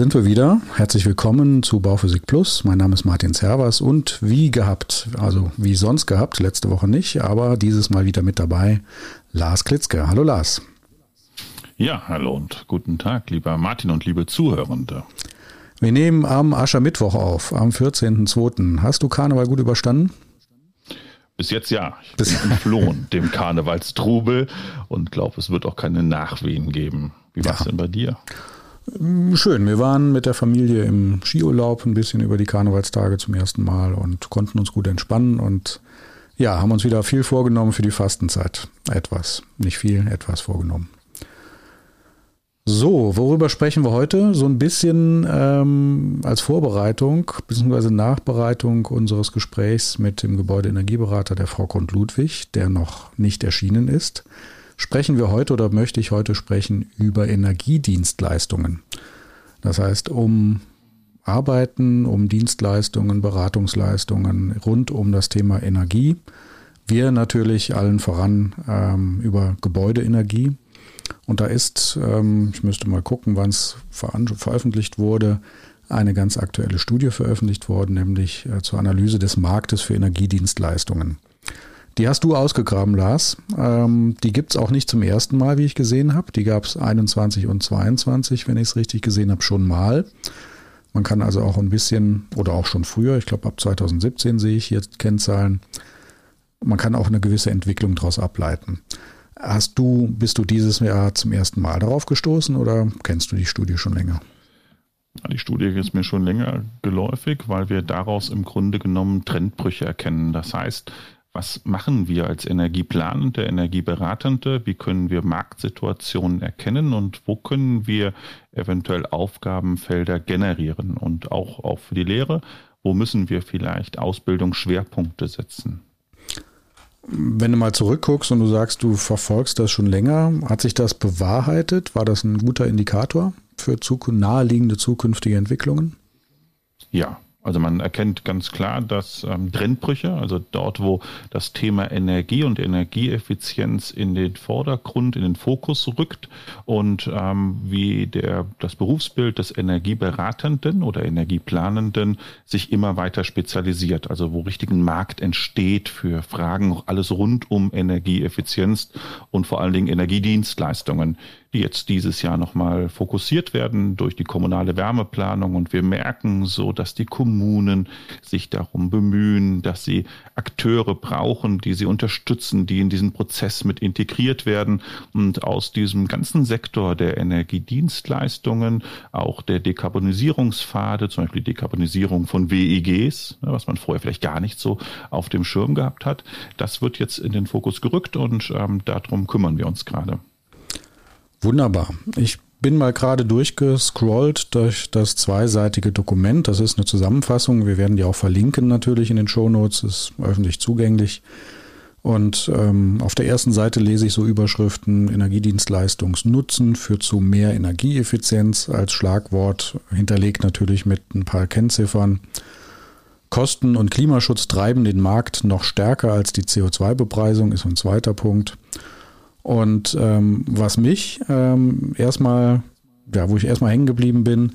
sind wir wieder. Herzlich willkommen zu Bauphysik Plus. Mein Name ist Martin Servas und wie gehabt, also wie sonst gehabt, letzte Woche nicht, aber dieses Mal wieder mit dabei Lars Klitzke. Hallo Lars. Ja, hallo und guten Tag, lieber Martin und liebe Zuhörende. Wir nehmen am Aschermittwoch auf, am 14.02. Hast du Karneval gut überstanden? Bis jetzt ja. Ich bin entflohen dem Karnevalstrubel und glaube, es wird auch keine Nachwehen geben. Wie war es denn bei dir? Schön. Wir waren mit der Familie im Skiurlaub ein bisschen über die Karnevalstage zum ersten Mal und konnten uns gut entspannen und ja, haben uns wieder viel vorgenommen für die Fastenzeit. Etwas, nicht viel, etwas vorgenommen. So, worüber sprechen wir heute? So ein bisschen ähm, als Vorbereitung bzw. Nachbereitung unseres Gesprächs mit dem Gebäudeenergieberater der Frau Kont-Ludwig, der noch nicht erschienen ist sprechen wir heute oder möchte ich heute sprechen über Energiedienstleistungen. Das heißt, um Arbeiten, um Dienstleistungen, Beratungsleistungen rund um das Thema Energie. Wir natürlich allen voran ähm, über Gebäudeenergie. Und da ist, ähm, ich müsste mal gucken, wann es ver veröffentlicht wurde, eine ganz aktuelle Studie veröffentlicht worden, nämlich äh, zur Analyse des Marktes für Energiedienstleistungen. Die hast du ausgegraben, Lars. Ähm, die gibt es auch nicht zum ersten Mal, wie ich gesehen habe. Die gab es 21 und 22, wenn ich es richtig gesehen habe, schon mal. Man kann also auch ein bisschen, oder auch schon früher, ich glaube ab 2017 sehe ich jetzt Kennzahlen, man kann auch eine gewisse Entwicklung daraus ableiten. Hast du, bist du dieses Jahr zum ersten Mal darauf gestoßen oder kennst du die Studie schon länger? Die Studie ist mir schon länger geläufig, weil wir daraus im Grunde genommen Trendbrüche erkennen. Das heißt, was machen wir als Energieplanende, Energieberatende? Wie können wir Marktsituationen erkennen und wo können wir eventuell Aufgabenfelder generieren? Und auch, auch für die Lehre, wo müssen wir vielleicht Ausbildungsschwerpunkte setzen? Wenn du mal zurückguckst und du sagst, du verfolgst das schon länger, hat sich das bewahrheitet? War das ein guter Indikator für naheliegende zukünftige Entwicklungen? Ja, also man erkennt ganz klar, dass ähm, Trendbrüche, also dort, wo das Thema Energie und Energieeffizienz in den Vordergrund, in den Fokus rückt und ähm, wie der, das Berufsbild des Energieberatenden oder Energieplanenden sich immer weiter spezialisiert, also wo richtig ein Markt entsteht für Fragen, alles rund um Energieeffizienz und vor allen Dingen Energiedienstleistungen die jetzt dieses Jahr nochmal fokussiert werden durch die kommunale Wärmeplanung. Und wir merken so, dass die Kommunen sich darum bemühen, dass sie Akteure brauchen, die sie unterstützen, die in diesen Prozess mit integriert werden. Und aus diesem ganzen Sektor der Energiedienstleistungen, auch der Dekarbonisierungspfade, zum Beispiel die Dekarbonisierung von WEGs, ne, was man vorher vielleicht gar nicht so auf dem Schirm gehabt hat, das wird jetzt in den Fokus gerückt und ähm, darum kümmern wir uns gerade. Wunderbar. Ich bin mal gerade durchgescrollt durch das zweiseitige Dokument. Das ist eine Zusammenfassung. Wir werden die auch verlinken natürlich in den Shownotes. Ist öffentlich zugänglich. Und ähm, auf der ersten Seite lese ich so Überschriften Energiedienstleistungsnutzen führt zu mehr Energieeffizienz als Schlagwort, hinterlegt natürlich mit ein paar Kennziffern. Kosten und Klimaschutz treiben den Markt noch stärker als die CO2-Bepreisung, ist ein zweiter Punkt. Und ähm, was mich ähm, erstmal, ja, wo ich erstmal hängen geblieben bin,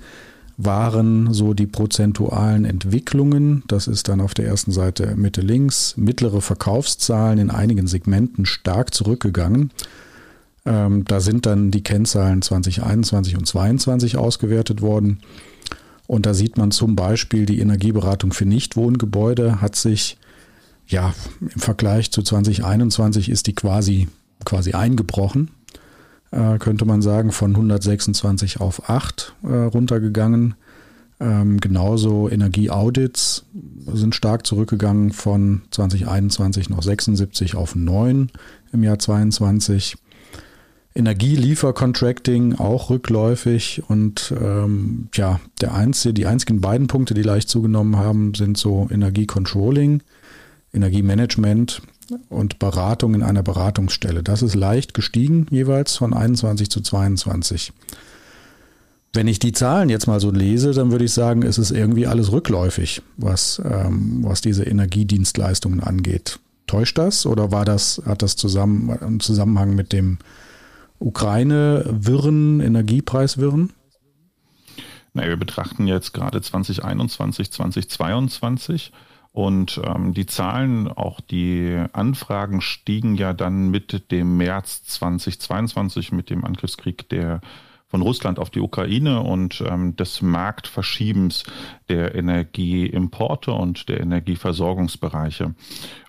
waren so die prozentualen Entwicklungen. Das ist dann auf der ersten Seite Mitte links. Mittlere Verkaufszahlen in einigen Segmenten stark zurückgegangen. Ähm, da sind dann die Kennzahlen 2021 und 2022 ausgewertet worden. Und da sieht man zum Beispiel, die Energieberatung für Nichtwohngebäude hat sich, ja, im Vergleich zu 2021 ist die quasi quasi eingebrochen, äh, könnte man sagen, von 126 auf 8 äh, runtergegangen. Ähm, genauso Energieaudits sind stark zurückgegangen von 2021 noch 76 auf 9 im Jahr 22. Energieliefercontracting auch rückläufig und ähm, ja, der einzige, die einzigen beiden Punkte, die leicht zugenommen haben, sind so Energiecontrolling, Energiemanagement und Beratung in einer Beratungsstelle. Das ist leicht gestiegen, jeweils von 21 zu 22. Wenn ich die Zahlen jetzt mal so lese, dann würde ich sagen, es ist irgendwie alles rückläufig, was, ähm, was diese Energiedienstleistungen angeht. Täuscht das oder war das, hat das zusammen, im Zusammenhang mit dem Ukraine-Wirren, Energiepreiswirren? Naja, wir betrachten jetzt gerade 2021, 2022 und ähm, die Zahlen, auch die Anfragen stiegen ja dann mit dem März 2022, mit dem Angriffskrieg der von Russland auf die Ukraine und ähm, des Marktverschiebens der Energieimporte und der Energieversorgungsbereiche.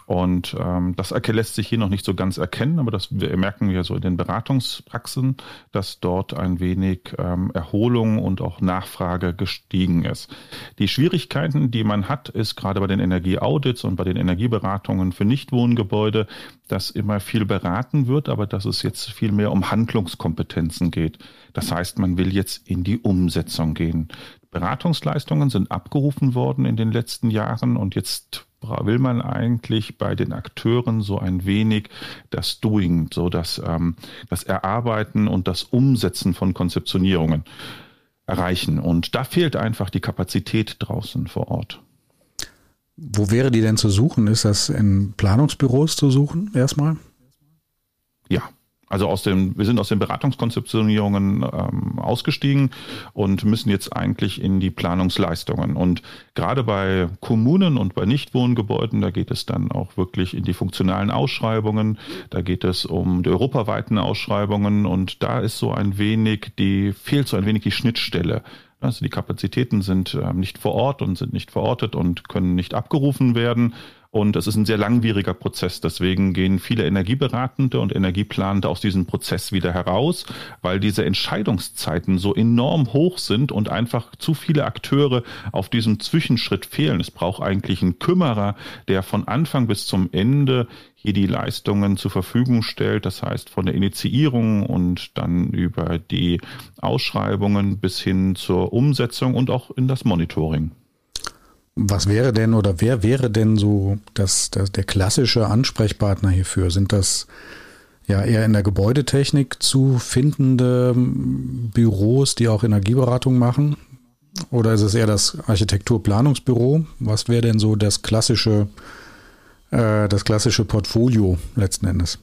Und ähm, das lässt sich hier noch nicht so ganz erkennen, aber das merken wir so in den Beratungspraxen, dass dort ein wenig ähm, Erholung und auch Nachfrage gestiegen ist. Die Schwierigkeiten, die man hat, ist gerade bei den Energieaudits und bei den Energieberatungen für Nichtwohngebäude, dass immer viel beraten wird, aber dass es jetzt viel mehr um Handlungskompetenzen geht. Das heißt, man will jetzt in die Umsetzung gehen. Beratungsleistungen sind abgerufen worden in den letzten Jahren und jetzt will man eigentlich bei den Akteuren so ein wenig das Doing, so das, ähm, das Erarbeiten und das Umsetzen von Konzeptionierungen erreichen. Und da fehlt einfach die Kapazität draußen vor Ort. Wo wäre die denn zu suchen? Ist das in Planungsbüros zu suchen erstmal? Ja, also aus dem, wir sind aus den Beratungskonzeptionierungen ähm, ausgestiegen und müssen jetzt eigentlich in die Planungsleistungen. Und gerade bei Kommunen und bei Nichtwohngebäuden, da geht es dann auch wirklich in die funktionalen Ausschreibungen, da geht es um die europaweiten Ausschreibungen und da ist so ein wenig die, fehlt so ein wenig die Schnittstelle. Also die Kapazitäten sind äh, nicht vor Ort und sind nicht verortet und können nicht abgerufen werden. Und es ist ein sehr langwieriger Prozess. Deswegen gehen viele Energieberatende und Energieplanende aus diesem Prozess wieder heraus, weil diese Entscheidungszeiten so enorm hoch sind und einfach zu viele Akteure auf diesem Zwischenschritt fehlen. Es braucht eigentlich einen Kümmerer, der von Anfang bis zum Ende hier die Leistungen zur Verfügung stellt. Das heißt, von der Initiierung und dann über die Ausschreibungen bis hin zur Umsetzung und auch in das Monitoring. Was wäre denn oder wer wäre denn so das, das, der klassische Ansprechpartner hierfür? Sind das ja eher in der Gebäudetechnik zu findende Büros, die auch Energieberatung machen? Oder ist es eher das Architekturplanungsbüro? Was wäre denn so das klassische, äh, das klassische Portfolio letzten Endes?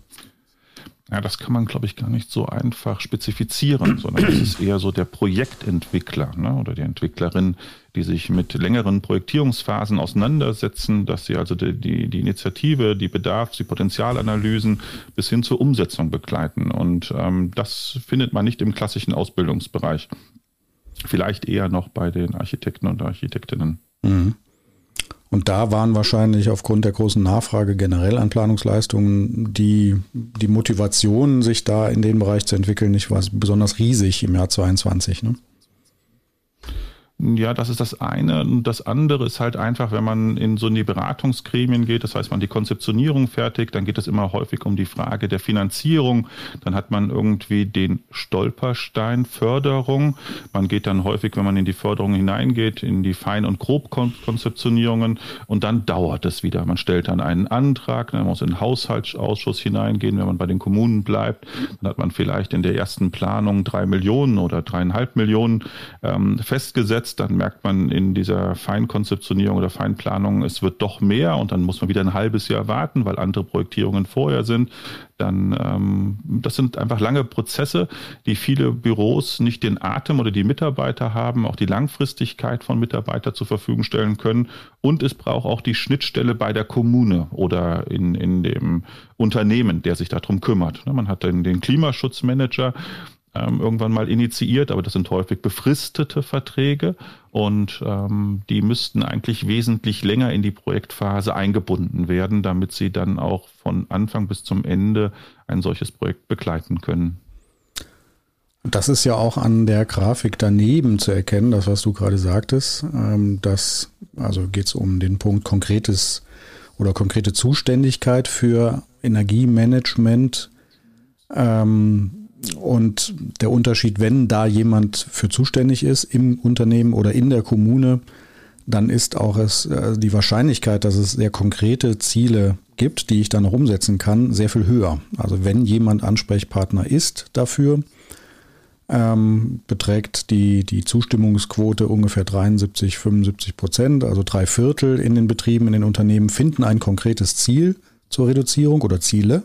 Ja, das kann man, glaube ich, gar nicht so einfach spezifizieren, sondern es ist eher so der Projektentwickler ne, oder die Entwicklerin, die sich mit längeren Projektierungsphasen auseinandersetzen, dass sie also die, die, die Initiative, die Bedarfs-, die Potenzialanalysen bis hin zur Umsetzung begleiten. Und ähm, das findet man nicht im klassischen Ausbildungsbereich. Vielleicht eher noch bei den Architekten und Architektinnen. Mhm. Und da waren wahrscheinlich aufgrund der großen Nachfrage generell an Planungsleistungen die, die Motivation, sich da in den Bereich zu entwickeln, nicht was besonders riesig im Jahr 22. Ne? Ja, das ist das eine. Und das andere ist halt einfach, wenn man in so in die Beratungsgremien geht, das heißt, man die Konzeptionierung fertig, dann geht es immer häufig um die Frage der Finanzierung. Dann hat man irgendwie den Stolperstein Förderung. Man geht dann häufig, wenn man in die Förderung hineingeht, in die Fein- und Grobkonzeptionierungen und dann dauert es wieder. Man stellt dann einen Antrag, dann muss in den Haushaltsausschuss hineingehen, wenn man bei den Kommunen bleibt. Dann hat man vielleicht in der ersten Planung drei Millionen oder dreieinhalb Millionen ähm, festgesetzt umsetzt, dann merkt man in dieser Feinkonzeptionierung oder Feinplanung, es wird doch mehr und dann muss man wieder ein halbes Jahr warten, weil andere Projektierungen vorher sind. Dann, ähm, das sind einfach lange Prozesse, die viele Büros nicht den Atem oder die Mitarbeiter haben, auch die Langfristigkeit von Mitarbeitern zur Verfügung stellen können. Und es braucht auch die Schnittstelle bei der Kommune oder in, in dem Unternehmen, der sich darum kümmert. Man hat dann den Klimaschutzmanager, ähm, irgendwann mal initiiert, aber das sind häufig befristete Verträge und ähm, die müssten eigentlich wesentlich länger in die Projektphase eingebunden werden, damit sie dann auch von Anfang bis zum Ende ein solches Projekt begleiten können. Das ist ja auch an der Grafik daneben zu erkennen, das was du gerade sagtest. Ähm, das, also geht es um den Punkt konkretes oder konkrete Zuständigkeit für Energiemanagement. Ähm, und der Unterschied, wenn da jemand für zuständig ist im Unternehmen oder in der Kommune, dann ist auch es äh, die Wahrscheinlichkeit, dass es sehr konkrete Ziele gibt, die ich dann noch umsetzen kann, sehr viel höher. Also wenn jemand Ansprechpartner ist dafür, ähm, beträgt die, die Zustimmungsquote ungefähr 73, 75 Prozent, also drei Viertel in den Betrieben, in den Unternehmen finden ein konkretes Ziel zur Reduzierung oder Ziele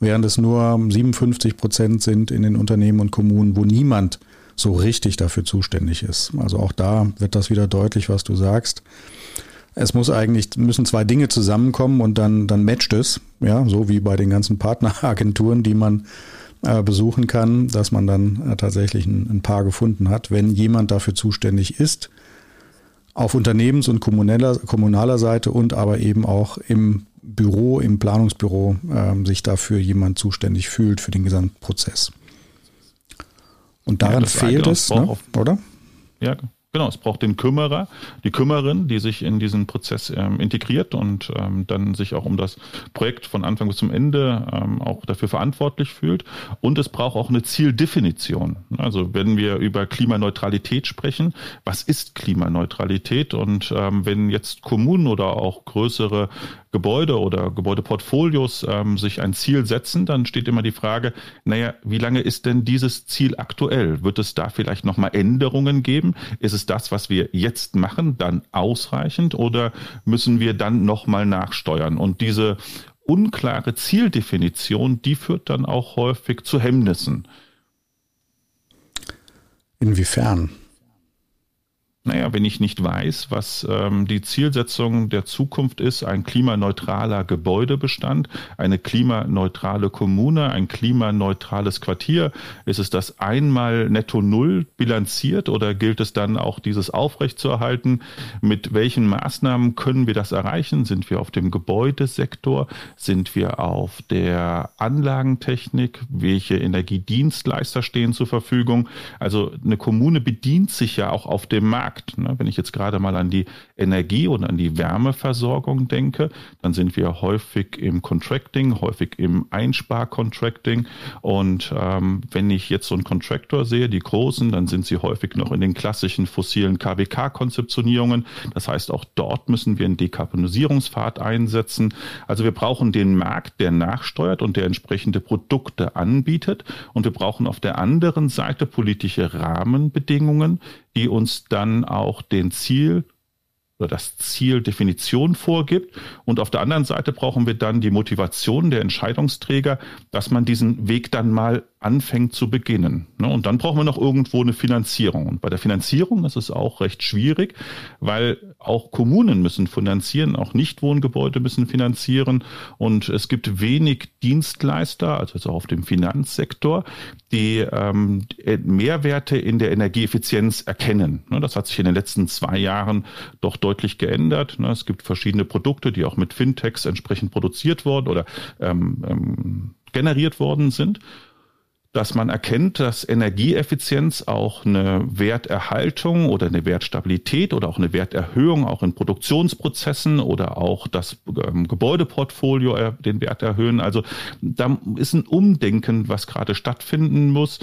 während es nur 57 Prozent sind in den Unternehmen und Kommunen, wo niemand so richtig dafür zuständig ist. Also auch da wird das wieder deutlich, was du sagst. Es muss eigentlich, müssen zwei Dinge zusammenkommen und dann, dann matcht es, ja, so wie bei den ganzen Partneragenturen, die man äh, besuchen kann, dass man dann äh, tatsächlich ein, ein Paar gefunden hat. Wenn jemand dafür zuständig ist, auf Unternehmens- und kommunaler, kommunaler Seite und aber eben auch im Büro, im Planungsbüro äh, sich dafür jemand zuständig fühlt für den gesamten Prozess. Und daran ja, fehlt es, ne? oder? Ja, Genau, es braucht den Kümmerer, die Kümmerin, die sich in diesen Prozess ähm, integriert und ähm, dann sich auch um das Projekt von Anfang bis zum Ende ähm, auch dafür verantwortlich fühlt. Und es braucht auch eine Zieldefinition. Also wenn wir über Klimaneutralität sprechen, was ist Klimaneutralität? Und ähm, wenn jetzt Kommunen oder auch größere Gebäude oder Gebäudeportfolios ähm, sich ein Ziel setzen, dann steht immer die Frage, naja, wie lange ist denn dieses Ziel aktuell? Wird es da vielleicht nochmal Änderungen geben? Ist es das, was wir jetzt machen, dann ausreichend oder müssen wir dann nochmal nachsteuern? Und diese unklare Zieldefinition, die führt dann auch häufig zu Hemmnissen. Inwiefern? Naja, wenn ich nicht weiß, was ähm, die Zielsetzung der Zukunft ist, ein klimaneutraler Gebäudebestand, eine klimaneutrale Kommune, ein klimaneutrales Quartier, ist es das einmal netto null bilanziert oder gilt es dann auch dieses aufrechtzuerhalten? Mit welchen Maßnahmen können wir das erreichen? Sind wir auf dem Gebäudesektor? Sind wir auf der Anlagentechnik? Welche Energiedienstleister stehen zur Verfügung? Also eine Kommune bedient sich ja auch auf dem Markt Markt. Ne? Wenn ich jetzt gerade mal an die Energie und an die Wärmeversorgung denke, dann sind wir häufig im Contracting, häufig im Einsparcontracting. Und ähm, wenn ich jetzt so einen Contractor sehe, die großen, dann sind sie häufig noch in den klassischen fossilen KWK-Konzeptionierungen. Das heißt, auch dort müssen wir einen Dekarbonisierungspfad einsetzen. Also wir brauchen den Markt, der nachsteuert und der entsprechende Produkte anbietet. Und wir brauchen auf der anderen Seite politische Rahmenbedingungen, die uns dann auch den Ziel oder das Zieldefinition vorgibt. Und auf der anderen Seite brauchen wir dann die Motivation der Entscheidungsträger, dass man diesen Weg dann mal anfängt zu beginnen. Ne? Und dann brauchen wir noch irgendwo eine Finanzierung. Und bei der Finanzierung ist es auch recht schwierig, weil auch Kommunen müssen finanzieren, auch Nichtwohngebäude müssen finanzieren. Und es gibt wenig Dienstleister, also jetzt auch auf dem Finanzsektor, die ähm, Mehrwerte in der Energieeffizienz erkennen. Ne? Das hat sich in den letzten zwei Jahren doch deutlich geändert. Ne? Es gibt verschiedene Produkte, die auch mit Fintechs entsprechend produziert wurden oder ähm, ähm, generiert worden sind dass man erkennt, dass Energieeffizienz auch eine Werterhaltung oder eine Wertstabilität oder auch eine Werterhöhung auch in Produktionsprozessen oder auch das ähm, Gebäudeportfolio äh, den Wert erhöhen. Also da ist ein Umdenken, was gerade stattfinden muss.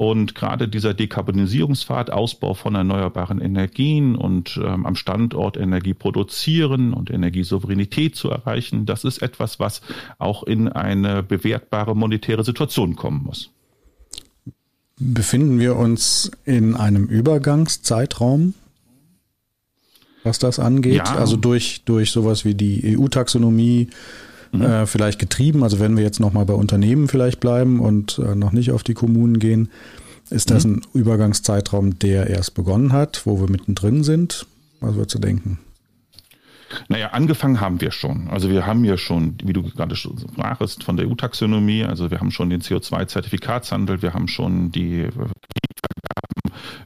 Und gerade dieser Dekarbonisierungspfad, Ausbau von erneuerbaren Energien und ähm, am Standort Energie produzieren und Energiesouveränität zu erreichen, das ist etwas, was auch in eine bewertbare monetäre Situation kommen muss. Befinden wir uns in einem Übergangszeitraum, was das angeht? Ja. Also durch, durch sowas wie die EU-Taxonomie mhm. äh, vielleicht getrieben. Also wenn wir jetzt nochmal bei Unternehmen vielleicht bleiben und äh, noch nicht auf die Kommunen gehen, ist das mhm. ein Übergangszeitraum, der erst begonnen hat, wo wir mittendrin sind? Was würdest du denken? Naja, angefangen haben wir schon. Also wir haben ja schon, wie du gerade schon sprachst, von der EU-Taxonomie, also wir haben schon den CO2-Zertifikatshandel, wir haben schon die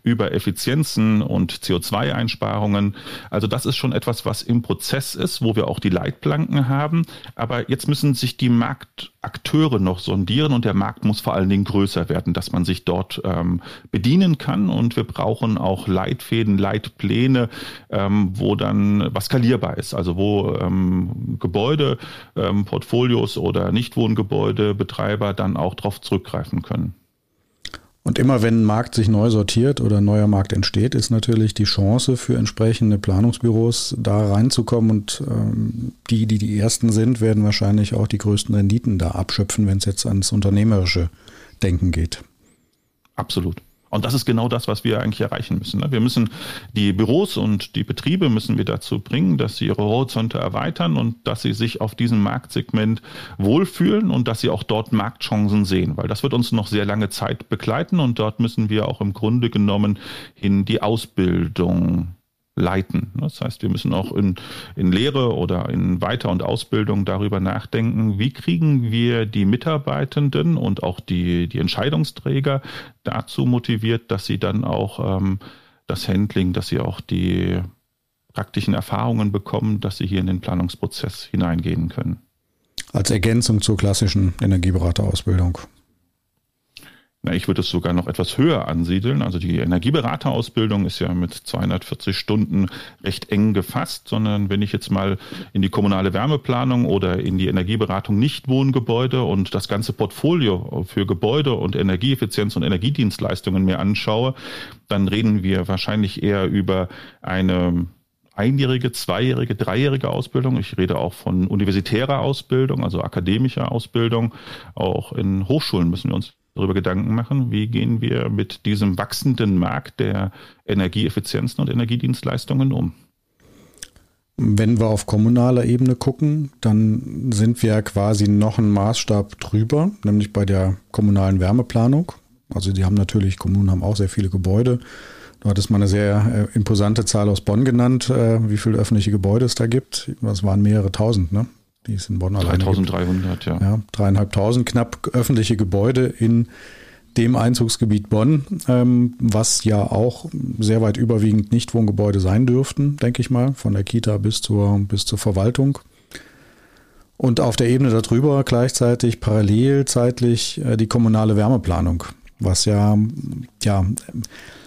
über Effizienzen und CO2-Einsparungen. Also das ist schon etwas, was im Prozess ist, wo wir auch die Leitplanken haben. Aber jetzt müssen sich die Marktakteure noch sondieren und der Markt muss vor allen Dingen größer werden, dass man sich dort ähm, bedienen kann. Und wir brauchen auch Leitfäden, Leitpläne, ähm, wo dann was skalierbar ist. Also wo ähm, Gebäude, ähm, Portfolios oder Nichtwohngebäudebetreiber dann auch darauf zurückgreifen können. Und immer wenn ein Markt sich neu sortiert oder ein neuer Markt entsteht, ist natürlich die Chance für entsprechende Planungsbüros da reinzukommen und ähm, die, die die ersten sind, werden wahrscheinlich auch die größten Renditen da abschöpfen, wenn es jetzt ans unternehmerische Denken geht. Absolut. Und das ist genau das, was wir eigentlich erreichen müssen. Ne? Wir müssen die Büros und die Betriebe müssen wir dazu bringen, dass sie ihre Horizonte erweitern und dass sie sich auf diesem Marktsegment wohlfühlen und dass sie auch dort Marktchancen sehen, weil das wird uns noch sehr lange Zeit begleiten und dort müssen wir auch im Grunde genommen hin die Ausbildung leiten. Das heißt, wir müssen auch in, in Lehre oder in Weiter- und Ausbildung darüber nachdenken, wie kriegen wir die Mitarbeitenden und auch die, die Entscheidungsträger dazu motiviert, dass sie dann auch ähm, das Handling, dass sie auch die praktischen Erfahrungen bekommen, dass sie hier in den Planungsprozess hineingehen können. Als Ergänzung zur klassischen Energieberaterausbildung. Na, ich würde es sogar noch etwas höher ansiedeln. Also die Energieberaterausbildung ist ja mit 240 Stunden recht eng gefasst, sondern wenn ich jetzt mal in die kommunale Wärmeplanung oder in die Energieberatung Nichtwohngebäude und das ganze Portfolio für Gebäude und Energieeffizienz und Energiedienstleistungen mir anschaue, dann reden wir wahrscheinlich eher über eine einjährige, zweijährige, dreijährige Ausbildung. Ich rede auch von universitärer Ausbildung, also akademischer Ausbildung. Auch in Hochschulen müssen wir uns darüber Gedanken machen, wie gehen wir mit diesem wachsenden Markt der Energieeffizienzen und Energiedienstleistungen um. Wenn wir auf kommunaler Ebene gucken, dann sind wir quasi noch einen Maßstab drüber, nämlich bei der kommunalen Wärmeplanung. Also die haben natürlich, Kommunen haben auch sehr viele Gebäude. Du hattest mal eine sehr äh, imposante Zahl aus Bonn genannt, äh, wie viele öffentliche Gebäude es da gibt. Das waren mehrere tausend, ne? Die es in Bonn alleine 3300, ja. Ja, dreieinhalbtausend knapp öffentliche Gebäude in dem Einzugsgebiet Bonn, ähm, was ja auch sehr weit überwiegend Nichtwohngebäude sein dürften, denke ich mal, von der Kita bis zur, bis zur Verwaltung. Und auf der Ebene darüber gleichzeitig parallel zeitlich äh, die kommunale Wärmeplanung, was ja, ja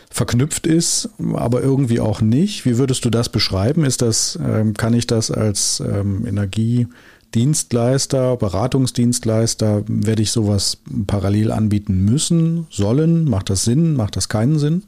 verknüpft ist, aber irgendwie auch nicht. Wie würdest du das beschreiben? Ist das, ähm, kann ich das als ähm, Energiedienstleister, Beratungsdienstleister, werde ich sowas parallel anbieten müssen, sollen? Macht das Sinn? Macht das keinen Sinn?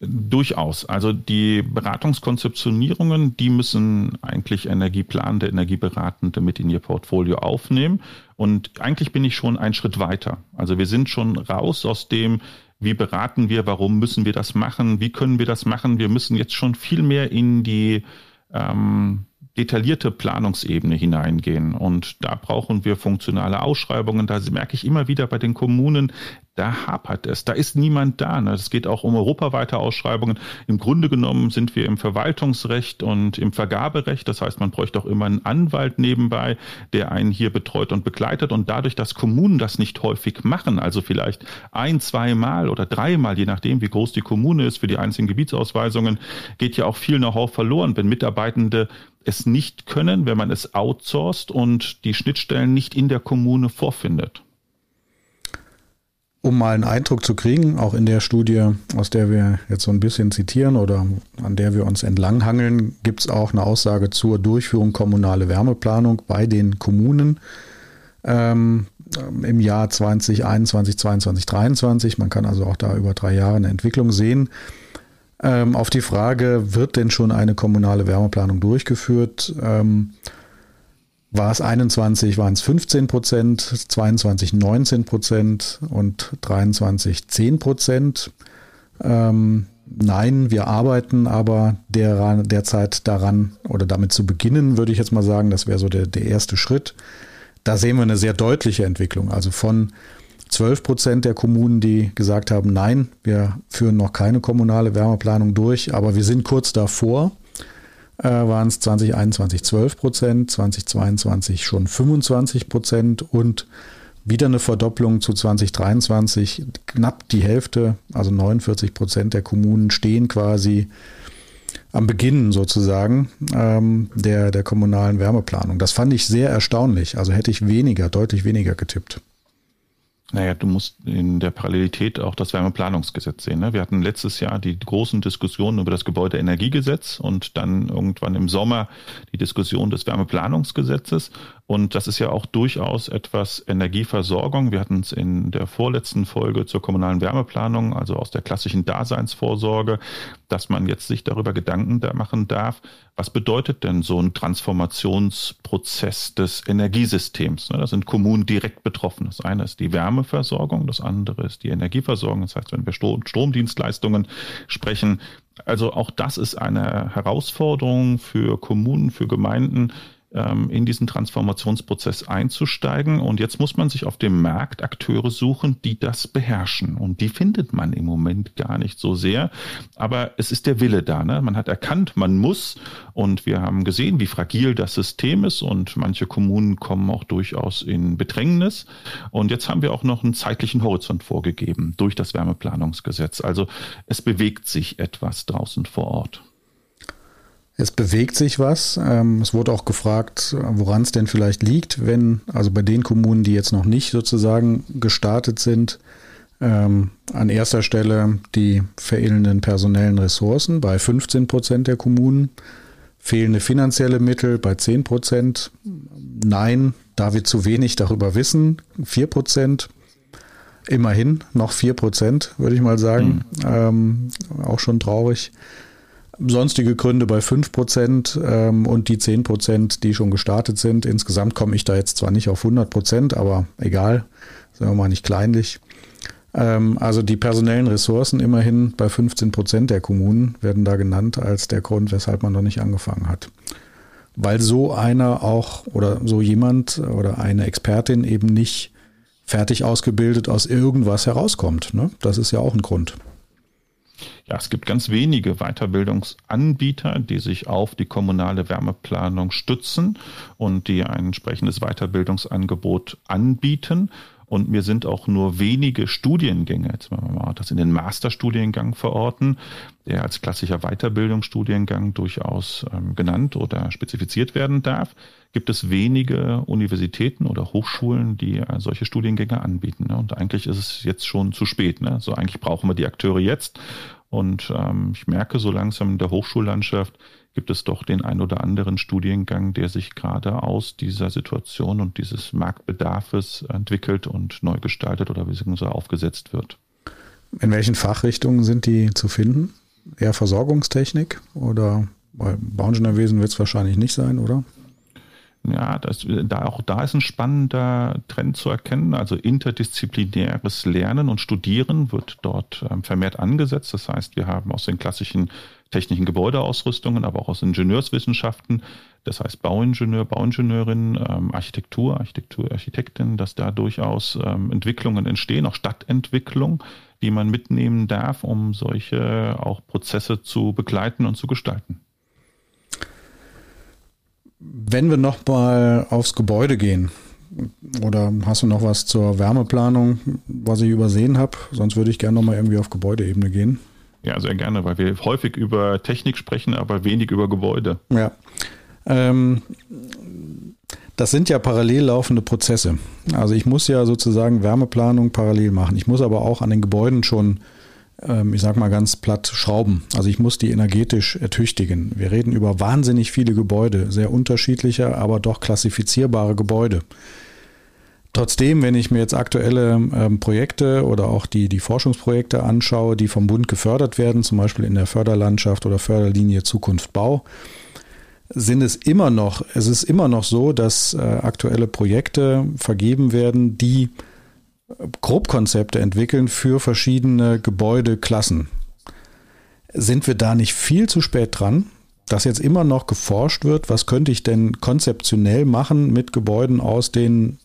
Durchaus. Also die Beratungskonzeptionierungen, die müssen eigentlich Energieplanende, Energieberatende mit in ihr Portfolio aufnehmen. Und eigentlich bin ich schon einen Schritt weiter. Also wir sind schon raus aus dem, wie beraten wir, warum müssen wir das machen, wie können wir das machen. Wir müssen jetzt schon viel mehr in die ähm, detaillierte Planungsebene hineingehen. Und da brauchen wir funktionale Ausschreibungen. Da merke ich immer wieder bei den Kommunen, da hapert es. Da ist niemand da. Ne? Es geht auch um europaweite Ausschreibungen. Im Grunde genommen sind wir im Verwaltungsrecht und im Vergaberecht. Das heißt, man bräuchte auch immer einen Anwalt nebenbei, der einen hier betreut und begleitet. Und dadurch, dass Kommunen das nicht häufig machen, also vielleicht ein, zweimal oder dreimal, je nachdem, wie groß die Kommune ist für die einzelnen Gebietsausweisungen, geht ja auch viel Know-how verloren, wenn Mitarbeitende es nicht können, wenn man es outsourced und die Schnittstellen nicht in der Kommune vorfindet um mal einen Eindruck zu kriegen, auch in der Studie, aus der wir jetzt so ein bisschen zitieren oder an der wir uns entlanghangeln, gibt es auch eine Aussage zur Durchführung kommunale Wärmeplanung bei den Kommunen ähm, im Jahr 2021, 2022, 2023. Man kann also auch da über drei Jahre eine Entwicklung sehen. Ähm, auf die Frage, wird denn schon eine kommunale Wärmeplanung durchgeführt? Ähm, war es 21, waren es 15 Prozent, 22 19 Prozent und 23 10 Prozent. Ähm, nein, wir arbeiten aber der, derzeit daran oder damit zu beginnen, würde ich jetzt mal sagen, das wäre so der, der erste Schritt. Da sehen wir eine sehr deutliche Entwicklung. Also von 12 Prozent der Kommunen, die gesagt haben, nein, wir führen noch keine kommunale Wärmeplanung durch, aber wir sind kurz davor äh, waren es 2021 12 Prozent, 2022 schon 25 Prozent und wieder eine Verdopplung zu 2023. Knapp die Hälfte, also 49 Prozent der Kommunen stehen quasi am Beginn sozusagen ähm, der, der kommunalen Wärmeplanung. Das fand ich sehr erstaunlich. Also hätte ich weniger, deutlich weniger getippt. Naja, du musst in der Parallelität auch das Wärmeplanungsgesetz sehen. Ne? Wir hatten letztes Jahr die großen Diskussionen über das Gebäudeenergiegesetz und dann irgendwann im Sommer die Diskussion des Wärmeplanungsgesetzes. Und das ist ja auch durchaus etwas Energieversorgung. Wir hatten es in der vorletzten Folge zur kommunalen Wärmeplanung, also aus der klassischen Daseinsvorsorge, dass man jetzt sich darüber Gedanken machen darf, was bedeutet denn so ein Transformationsprozess des Energiesystems? Ne, da sind Kommunen direkt betroffen. Das eine ist die Wärmeversorgung, das andere ist die Energieversorgung. Das heißt, wenn wir Stromdienstleistungen sprechen, also auch das ist eine Herausforderung für Kommunen, für Gemeinden, in diesen Transformationsprozess einzusteigen. Und jetzt muss man sich auf dem Markt Akteure suchen, die das beherrschen. Und die findet man im Moment gar nicht so sehr. Aber es ist der Wille da. Ne? Man hat erkannt, man muss. Und wir haben gesehen, wie fragil das System ist. Und manche Kommunen kommen auch durchaus in Bedrängnis. Und jetzt haben wir auch noch einen zeitlichen Horizont vorgegeben durch das Wärmeplanungsgesetz. Also es bewegt sich etwas draußen vor Ort. Es bewegt sich was. Ähm, es wurde auch gefragt, woran es denn vielleicht liegt, wenn, also bei den Kommunen, die jetzt noch nicht sozusagen gestartet sind, ähm, an erster Stelle die fehlenden personellen Ressourcen bei 15 Prozent der Kommunen, fehlende finanzielle Mittel bei 10 Prozent, nein, da wir zu wenig darüber wissen, 4 Prozent, immerhin noch 4 Prozent, würde ich mal sagen, mhm. ähm, auch schon traurig sonstige Gründe bei 5 Prozent ähm, und die 10 Prozent, die schon gestartet sind. Insgesamt komme ich da jetzt zwar nicht auf 100 Prozent, aber egal, sagen wir mal nicht kleinlich. Ähm, also die personellen Ressourcen immerhin bei 15 Prozent der Kommunen werden da genannt als der Grund, weshalb man noch nicht angefangen hat. Weil so einer auch oder so jemand oder eine Expertin eben nicht fertig ausgebildet aus irgendwas herauskommt. Ne? Das ist ja auch ein Grund. Ja, es gibt ganz wenige Weiterbildungsanbieter, die sich auf die kommunale Wärmeplanung stützen und die ein entsprechendes Weiterbildungsangebot anbieten. Und mir sind auch nur wenige Studiengänge, jetzt wenn wir mal das in den Masterstudiengang verorten, der als klassischer Weiterbildungsstudiengang durchaus ähm, genannt oder spezifiziert werden darf, gibt es wenige Universitäten oder Hochschulen, die äh, solche Studiengänge anbieten. Ne? Und eigentlich ist es jetzt schon zu spät. Ne? So eigentlich brauchen wir die Akteure jetzt. Und ähm, ich merke so langsam in der Hochschullandschaft gibt es doch den ein oder anderen Studiengang, der sich gerade aus dieser Situation und dieses Marktbedarfes entwickelt und neu gestaltet oder beziehungsweise aufgesetzt wird. In welchen Fachrichtungen sind die zu finden? Eher Versorgungstechnik oder weil Bauingenieurwesen wird es wahrscheinlich nicht sein, oder? Ja, das, da, auch da ist ein spannender Trend zu erkennen. Also interdisziplinäres Lernen und Studieren wird dort ähm, vermehrt angesetzt. Das heißt, wir haben aus den klassischen technischen Gebäudeausrüstungen, aber auch aus Ingenieurswissenschaften, das heißt Bauingenieur, Bauingenieurin, ähm, Architektur, Architektur, Architektin, dass da durchaus ähm, Entwicklungen entstehen, auch Stadtentwicklung, die man mitnehmen darf, um solche auch Prozesse zu begleiten und zu gestalten. Wenn wir noch mal aufs Gebäude gehen, oder hast du noch was zur Wärmeplanung, was ich übersehen habe? Sonst würde ich gerne noch mal irgendwie auf Gebäudeebene gehen. Ja, sehr gerne, weil wir häufig über Technik sprechen, aber wenig über Gebäude. Ja. Ähm, das sind ja parallel laufende Prozesse. Also ich muss ja sozusagen Wärmeplanung parallel machen. Ich muss aber auch an den Gebäuden schon ich sag mal ganz platt, schrauben. Also ich muss die energetisch ertüchtigen. Wir reden über wahnsinnig viele Gebäude, sehr unterschiedliche, aber doch klassifizierbare Gebäude. Trotzdem, wenn ich mir jetzt aktuelle ähm, Projekte oder auch die, die Forschungsprojekte anschaue, die vom Bund gefördert werden, zum Beispiel in der Förderlandschaft oder Förderlinie Zukunft Bau, sind es immer noch, es ist immer noch so, dass äh, aktuelle Projekte vergeben werden, die Grobkonzepte entwickeln für verschiedene Gebäudeklassen. Sind wir da nicht viel zu spät dran, dass jetzt immer noch geforscht wird, was könnte ich denn konzeptionell machen mit Gebäuden aus den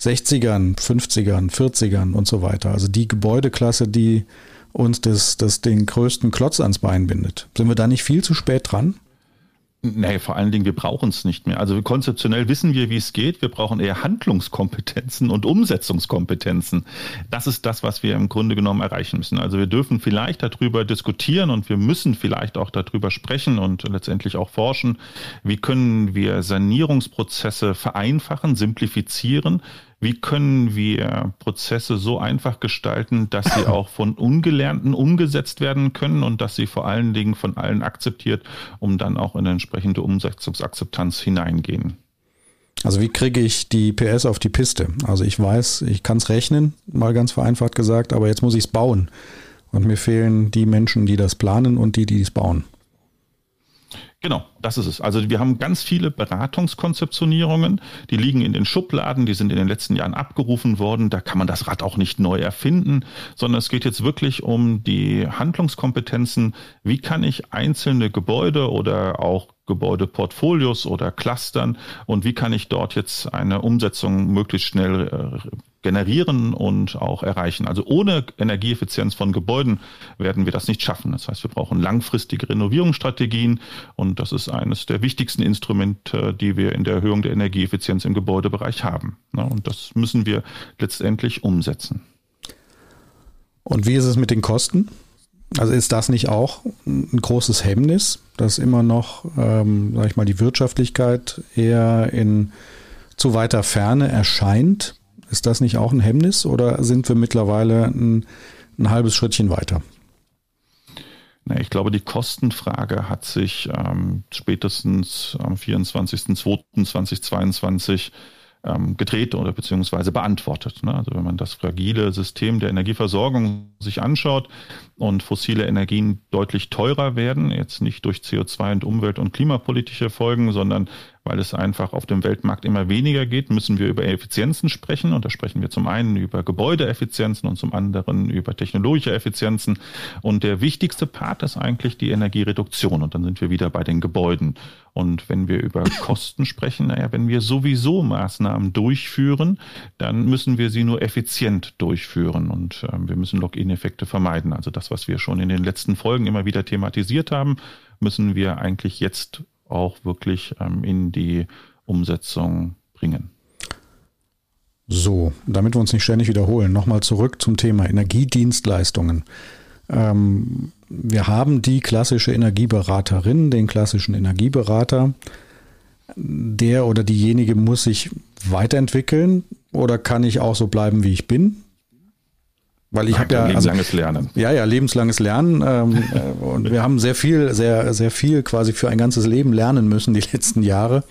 60ern, 50ern, 40ern und so weiter. Also die Gebäudeklasse, die uns das, das den größten Klotz ans Bein bindet. Sind wir da nicht viel zu spät dran? Nee, vor allen Dingen, wir brauchen es nicht mehr. Also konzeptionell wissen wir, wie es geht. Wir brauchen eher Handlungskompetenzen und Umsetzungskompetenzen. Das ist das, was wir im Grunde genommen erreichen müssen. Also wir dürfen vielleicht darüber diskutieren und wir müssen vielleicht auch darüber sprechen und letztendlich auch forschen. Wie können wir Sanierungsprozesse vereinfachen, simplifizieren? Wie können wir Prozesse so einfach gestalten, dass sie auch von Ungelernten umgesetzt werden können und dass sie vor allen Dingen von allen akzeptiert, um dann auch in entsprechende Umsetzungsakzeptanz hineingehen? Also wie kriege ich die PS auf die Piste? Also ich weiß, ich kann es rechnen, mal ganz vereinfacht gesagt, aber jetzt muss ich es bauen. Und mir fehlen die Menschen, die das planen und die, die es bauen. Genau, das ist es. Also wir haben ganz viele Beratungskonzeptionierungen, die liegen in den Schubladen, die sind in den letzten Jahren abgerufen worden. Da kann man das Rad auch nicht neu erfinden, sondern es geht jetzt wirklich um die Handlungskompetenzen. Wie kann ich einzelne Gebäude oder auch Gebäudeportfolios oder Clustern und wie kann ich dort jetzt eine Umsetzung möglichst schnell äh, generieren und auch erreichen. Also ohne Energieeffizienz von Gebäuden werden wir das nicht schaffen. Das heißt, wir brauchen langfristige Renovierungsstrategien und das ist eines der wichtigsten Instrumente, die wir in der Erhöhung der Energieeffizienz im Gebäudebereich haben. Und das müssen wir letztendlich umsetzen. Und wie ist es mit den Kosten? Also ist das nicht auch ein großes Hemmnis, dass immer noch, ähm, sag ich mal, die Wirtschaftlichkeit eher in zu weiter Ferne erscheint? Ist das nicht auch ein Hemmnis oder sind wir mittlerweile ein, ein halbes Schrittchen weiter? Na, ich glaube, die Kostenfrage hat sich ähm, spätestens am 24.02.2022 ähm, gedreht oder beziehungsweise beantwortet. Ne? Also wenn man das fragile System der Energieversorgung sich anschaut und fossile Energien deutlich teurer werden, jetzt nicht durch CO2 und Umwelt- und klimapolitische Folgen, sondern weil es einfach auf dem Weltmarkt immer weniger geht, müssen wir über Effizienzen sprechen. Und da sprechen wir zum einen über Gebäudeeffizienzen und zum anderen über technologische Effizienzen. Und der wichtigste Part ist eigentlich die Energiereduktion. Und dann sind wir wieder bei den Gebäuden. Und wenn wir über Kosten sprechen, naja, wenn wir sowieso Maßnahmen durchführen, dann müssen wir sie nur effizient durchführen. Und äh, wir müssen Login-Effekte vermeiden. Also das, was wir schon in den letzten Folgen immer wieder thematisiert haben, müssen wir eigentlich jetzt auch wirklich ähm, in die Umsetzung bringen. So, damit wir uns nicht ständig wiederholen, nochmal zurück zum Thema Energiedienstleistungen. Ähm, wir haben die klassische Energieberaterin, den klassischen Energieberater. Der oder diejenige muss sich weiterentwickeln oder kann ich auch so bleiben, wie ich bin? Weil ich habe ja lebenslanges also, Lernen. Ja, ja, lebenslanges Lernen. Ähm, äh, und wir haben sehr viel, sehr, sehr viel quasi für ein ganzes Leben lernen müssen die letzten Jahre.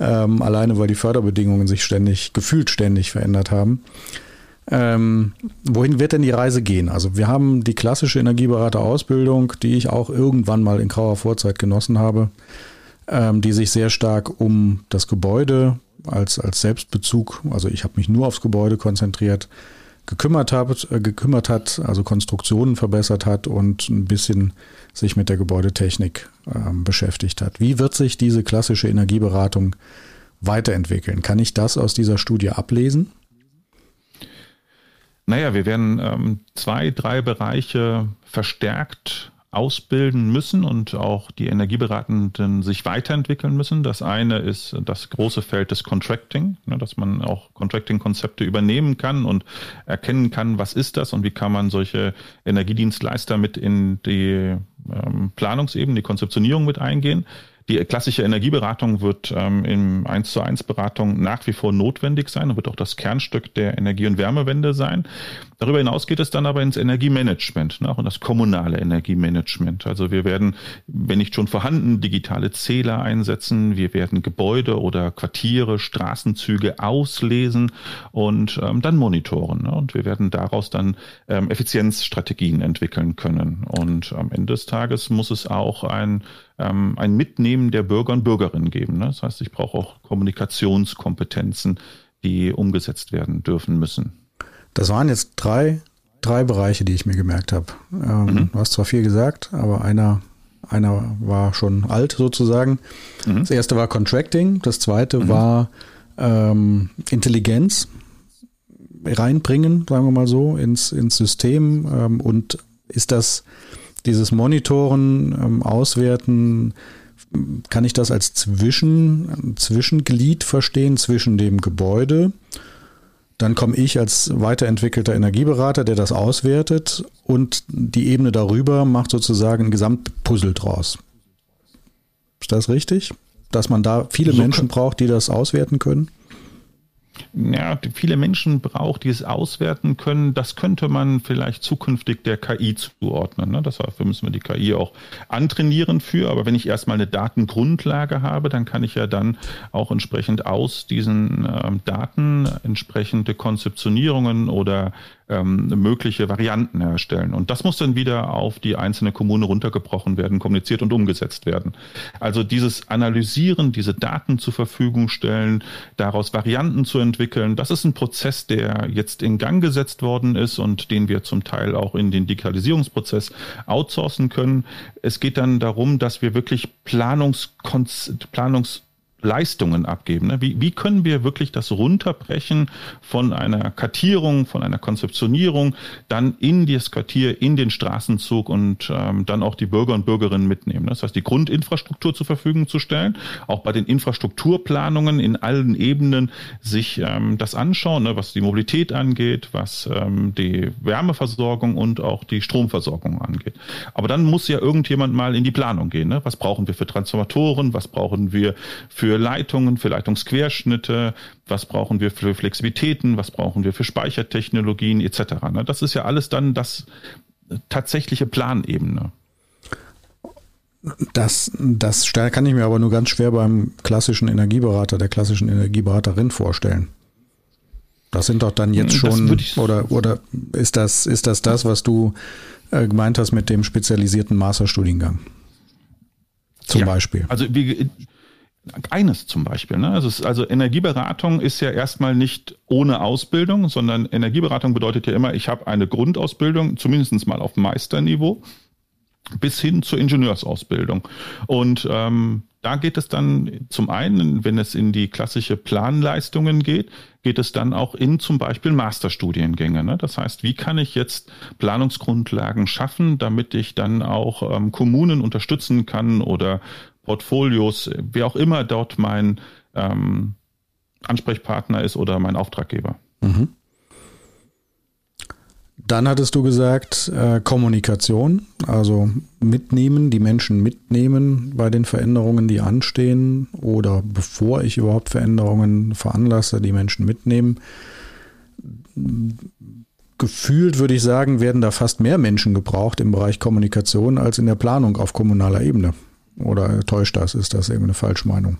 Ähm, alleine weil die Förderbedingungen sich ständig, gefühlt ständig verändert haben. Ähm, wohin wird denn die Reise gehen? Also wir haben die klassische Energieberaterausbildung, die ich auch irgendwann mal in grauer Vorzeit genossen habe, ähm, die sich sehr stark um das Gebäude als, als Selbstbezug, also ich habe mich nur aufs Gebäude konzentriert, gekümmert hat, äh, gekümmert hat, also Konstruktionen verbessert hat und ein bisschen sich mit der Gebäudetechnik ähm, beschäftigt hat. Wie wird sich diese klassische Energieberatung weiterentwickeln? Kann ich das aus dieser Studie ablesen? Naja, wir werden ähm, zwei, drei Bereiche verstärkt ausbilden müssen und auch die Energieberatenden sich weiterentwickeln müssen. Das eine ist das große Feld des Contracting, ne, dass man auch Contracting-Konzepte übernehmen kann und erkennen kann, was ist das und wie kann man solche Energiedienstleister mit in die ähm, Planungsebene, die Konzeptionierung mit eingehen. Die klassische Energieberatung wird ähm, im 1 zu 1 Beratung nach wie vor notwendig sein und wird auch das Kernstück der Energie- und Wärmewende sein. Darüber hinaus geht es dann aber ins Energiemanagement ne, und das kommunale Energiemanagement. Also wir werden, wenn nicht schon vorhanden, digitale Zähler einsetzen. Wir werden Gebäude oder Quartiere, Straßenzüge auslesen und ähm, dann monitoren. Ne, und wir werden daraus dann ähm, Effizienzstrategien entwickeln können. Und am Ende des Tages muss es auch ein ähm, ein Mitnehmen der Bürger und Bürgerinnen geben. Ne? Das heißt, ich brauche auch Kommunikationskompetenzen, die umgesetzt werden dürfen müssen. Das waren jetzt drei, drei Bereiche, die ich mir gemerkt habe. Ähm, mhm. Du hast zwar viel gesagt, aber einer, einer war schon alt sozusagen. Mhm. Das erste war Contracting, das zweite mhm. war ähm, Intelligenz reinbringen, sagen wir mal so, ins, ins System. Ähm, und ist das dieses Monitoren, ähm, Auswerten, kann ich das als Zwischen, Zwischenglied verstehen zwischen dem Gebäude. Dann komme ich als weiterentwickelter Energieberater, der das auswertet und die Ebene darüber macht sozusagen ein Gesamtpuzzle draus. Ist das richtig? Dass man da viele so Menschen braucht, die das auswerten können? Ja, viele Menschen braucht, die es auswerten können. Das könnte man vielleicht zukünftig der KI zuordnen. Ne? Dafür müssen wir die KI auch antrainieren für. Aber wenn ich erstmal eine Datengrundlage habe, dann kann ich ja dann auch entsprechend aus diesen ähm, Daten entsprechende Konzeptionierungen oder ähm, mögliche Varianten herstellen. Und das muss dann wieder auf die einzelne Kommune runtergebrochen werden, kommuniziert und umgesetzt werden. Also dieses Analysieren, diese Daten zur Verfügung stellen, daraus Varianten zu entwickeln, das ist ein Prozess, der jetzt in Gang gesetzt worden ist und den wir zum Teil auch in den Digitalisierungsprozess outsourcen können. Es geht dann darum, dass wir wirklich Planungs, Planungs Leistungen abgeben. Ne? Wie, wie können wir wirklich das runterbrechen von einer Kartierung, von einer Konzeptionierung, dann in das Quartier, in den Straßenzug und ähm, dann auch die Bürger und Bürgerinnen mitnehmen. Das heißt, die Grundinfrastruktur zur Verfügung zu stellen, auch bei den Infrastrukturplanungen in allen Ebenen sich ähm, das anschauen, ne? was die Mobilität angeht, was ähm, die Wärmeversorgung und auch die Stromversorgung angeht. Aber dann muss ja irgendjemand mal in die Planung gehen. Ne? Was brauchen wir für Transformatoren? Was brauchen wir für für Leitungen, für Leitungsquerschnitte, was brauchen wir für Flexibilitäten, was brauchen wir für Speichertechnologien etc. Ne? Das ist ja alles dann das tatsächliche Planebene. Das, das kann ich mir aber nur ganz schwer beim klassischen Energieberater, der klassischen Energieberaterin vorstellen. Das sind doch dann jetzt schon, oder, oder ist das, ist das das, was du äh, gemeint hast mit dem spezialisierten Masterstudiengang? Zum ja, Beispiel. Also wie, eines zum Beispiel. Ne? Also, es, also Energieberatung ist ja erstmal nicht ohne Ausbildung, sondern Energieberatung bedeutet ja immer, ich habe eine Grundausbildung, zumindest mal auf Meisterniveau, bis hin zur Ingenieursausbildung. Und ähm, da geht es dann zum einen, wenn es in die klassische Planleistungen geht, geht es dann auch in zum Beispiel Masterstudiengänge. Ne? Das heißt, wie kann ich jetzt Planungsgrundlagen schaffen, damit ich dann auch ähm, Kommunen unterstützen kann oder Portfolios, wer auch immer dort mein ähm, Ansprechpartner ist oder mein Auftraggeber. Mhm. Dann hattest du gesagt, äh, Kommunikation, also mitnehmen, die Menschen mitnehmen bei den Veränderungen, die anstehen oder bevor ich überhaupt Veränderungen veranlasse, die Menschen mitnehmen. Gefühlt würde ich sagen, werden da fast mehr Menschen gebraucht im Bereich Kommunikation als in der Planung auf kommunaler Ebene. Oder täuscht das? Ist das irgendeine Falschmeinung?